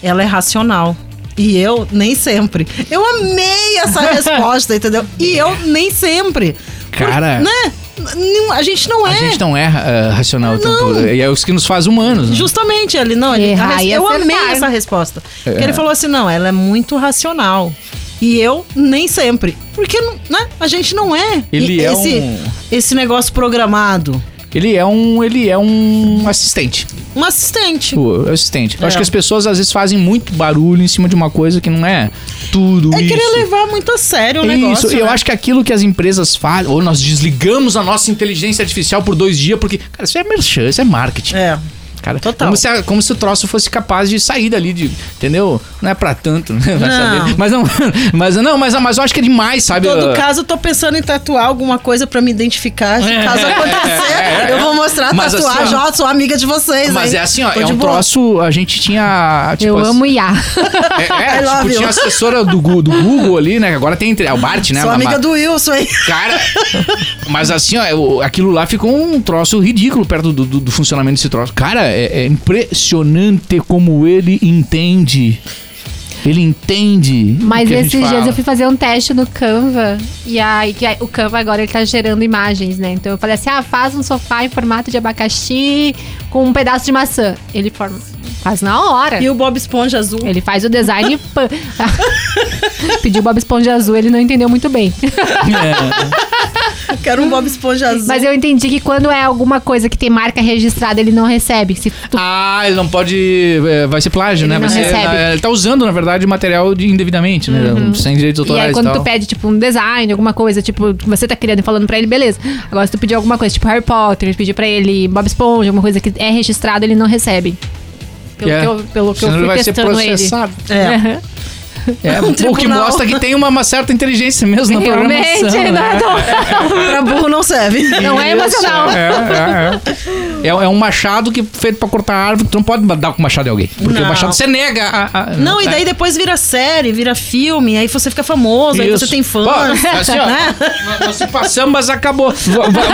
ela é racional. E eu nem sempre. Eu amei essa resposta, entendeu? E eu nem sempre. Cara, Né? N- A gente não é. a gente não é ah, racional. Tanto, e é isso que nos faz humanos. né? Justamente, ele não. Ele, Errar a res- eu acertar. amei essa resposta. Porque É. ele falou assim: não, ela é muito racional. E eu nem sempre. Porque né, a gente não é. Ele E- é esse, um- esse negócio programado. Ele é um, ele é um assistente. Um assistente. O assistente. Eu É. acho que as pessoas às vezes fazem muito barulho em cima de uma coisa que não é tudo É isso. querer levar muito a sério o É negócio. isso, eu né? acho que aquilo que as empresas fazem, ou nós desligamos a nossa inteligência artificial por dois dias, porque, cara, isso é merchan, isso é marketing. É. Cara, Total. Como se, a- como se o troço fosse capaz de sair dali, de, entendeu? Não é pra tanto, né? Vai Não. saber. Mas não, mas não, mas, mas eu acho que é demais, Em sabe? todo Uh, caso, eu tô pensando em tatuar alguma coisa pra me identificar. Se caso acontecer, é, é. eu vou mostrar a Mas tatuagem. assim, ó, ó, sou amiga de vocês. Mas hein? é assim, ó, Tô é um boa. troço. A gente tinha. Tipo, Eu as- amo IA. É, é, tipo, you. tinha a assessora do, do Google ali, né? que Agora tem entre- é o Bart, né? Sou Uma- amiga do Wilson, hein? Cara, mas assim, ó, aquilo lá ficou um troço ridículo perto do, do- do funcionamento desse troço. Cara, é, é impressionante como ele entende. Ele entende. o Mas que a gente esses dias fala. eu fui fazer um teste no Canva. E aí, que aí o Canva agora ele tá gerando imagens, né? Então eu falei assim: ah, faz um sofá em formato de abacaxi com um pedaço de maçã. Ele forma, faz na hora. E o Bob Esponja azul. Ele faz o design. pã. Pediu Bob Esponja azul, ele não entendeu muito bem. Quero um Bob Esponja azul. Mas eu entendi que quando é alguma coisa que tem marca registrada, ele não recebe. Se tu Ah, ele não pode. é, Vai ser plágio, Ele né? Vai ser, recebe. é, ele tá usando, na verdade, material de indevidamente, né? Sem direitos E autorais aí, e, quando tal. tu pede, tipo, um design, alguma coisa, tipo, você tá criando e falando pra ele, beleza. Agora, se tu pedir alguma coisa, tipo Harry Potter, pedir pra ele Bob Esponja, alguma coisa que é registrado, ele não recebe. Pelo É. que eu, pelo que eu Senão fui ele vai ser testando ele. processado. É. Aham. É, o que mostra que tem uma, uma certa inteligência mesmo na Realmente, programação. não né? é, tão- pra burro não serve. não é emocional. É, é, é. É, é um machado que feito pra cortar árvore. Tu não pode dar com o machado em alguém. Porque Não. o machado você nega. A, a- Não, e é. daí depois vira série, vira filme, aí você fica famoso, aí Isso. você tem fãs. Pô, assim, ó, né? nós- Nós se passamos, mas acabou.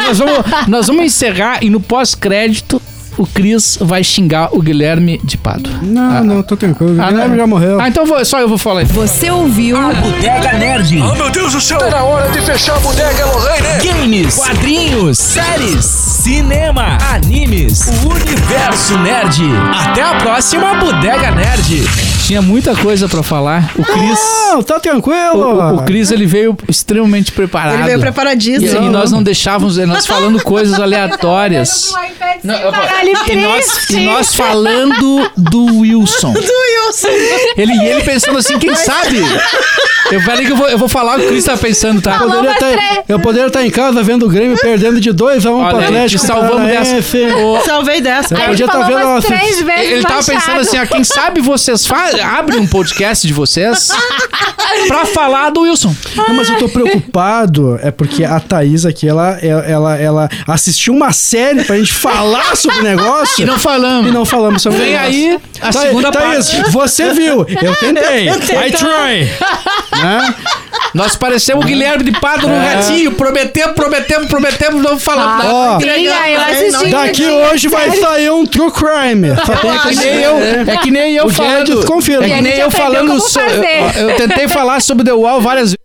Nós, vamos, nós vamos encerrar e no pós-crédito o Cris vai xingar o Guilherme de Pado. Não, não, tô tranquilo. O Ah, Guilherme não. já morreu. Ah, então vou- só eu vou falar. Você ouviu Bodega Nerd. Oh, meu Deus do céu! Tá na hora de fechar a bodega, Lorraine! Games, quadrinhos, séries, cinema, animes, o universo nerd. Até a próxima Bodega Nerd. Tinha muita coisa pra falar. O Cris. Não, tá tranquilo. O, o, o Cris ele veio extremamente preparado. Ele veio E, preparadíssimo. e nós não deixávamos, nós falando coisas aleatórias. Não, eu- Caralho, e, nós, e nós falando do Wilson. Do Wilson. Ele, e ele pensando assim, quem sabe? Eu falei que eu vou, eu vou falar o que o Cris tá pensando, tá? Eu poderia tá- três. eu poderia estar em casa vendo o Grêmio perdendo de 2 a 1 um pro Atlético. salvamos dessa. Paranaense. Salvei dessa. Eu podia ele tá falou vendo três vezes Ele tava Machado. pensando assim, ó, quem sabe vocês fazem, abrem um podcast de vocês pra falar do Wilson. Não, mas eu tô preocupado, é porque a Thaís aqui, ela, ela, ela, ela assistiu uma série pra gente falar sobre o negócio E não falamos. e não falamos sobre o Vem negócio. aí a Thaís, segunda Thaís, parte. você viu, eu tentei. I try. Né? Nós parecemos o Guilherme de Pado no É. ratinho. Prometemos, prometemos, prometemos, não falamos Ah, nada. Ó, eu assisti. Daqui hoje vai sair um true crime. Só tem É que nem eu, é que nem eu O falando. É que nem eu falando. Eu, eu tentei falar sobre The Wall várias vezes.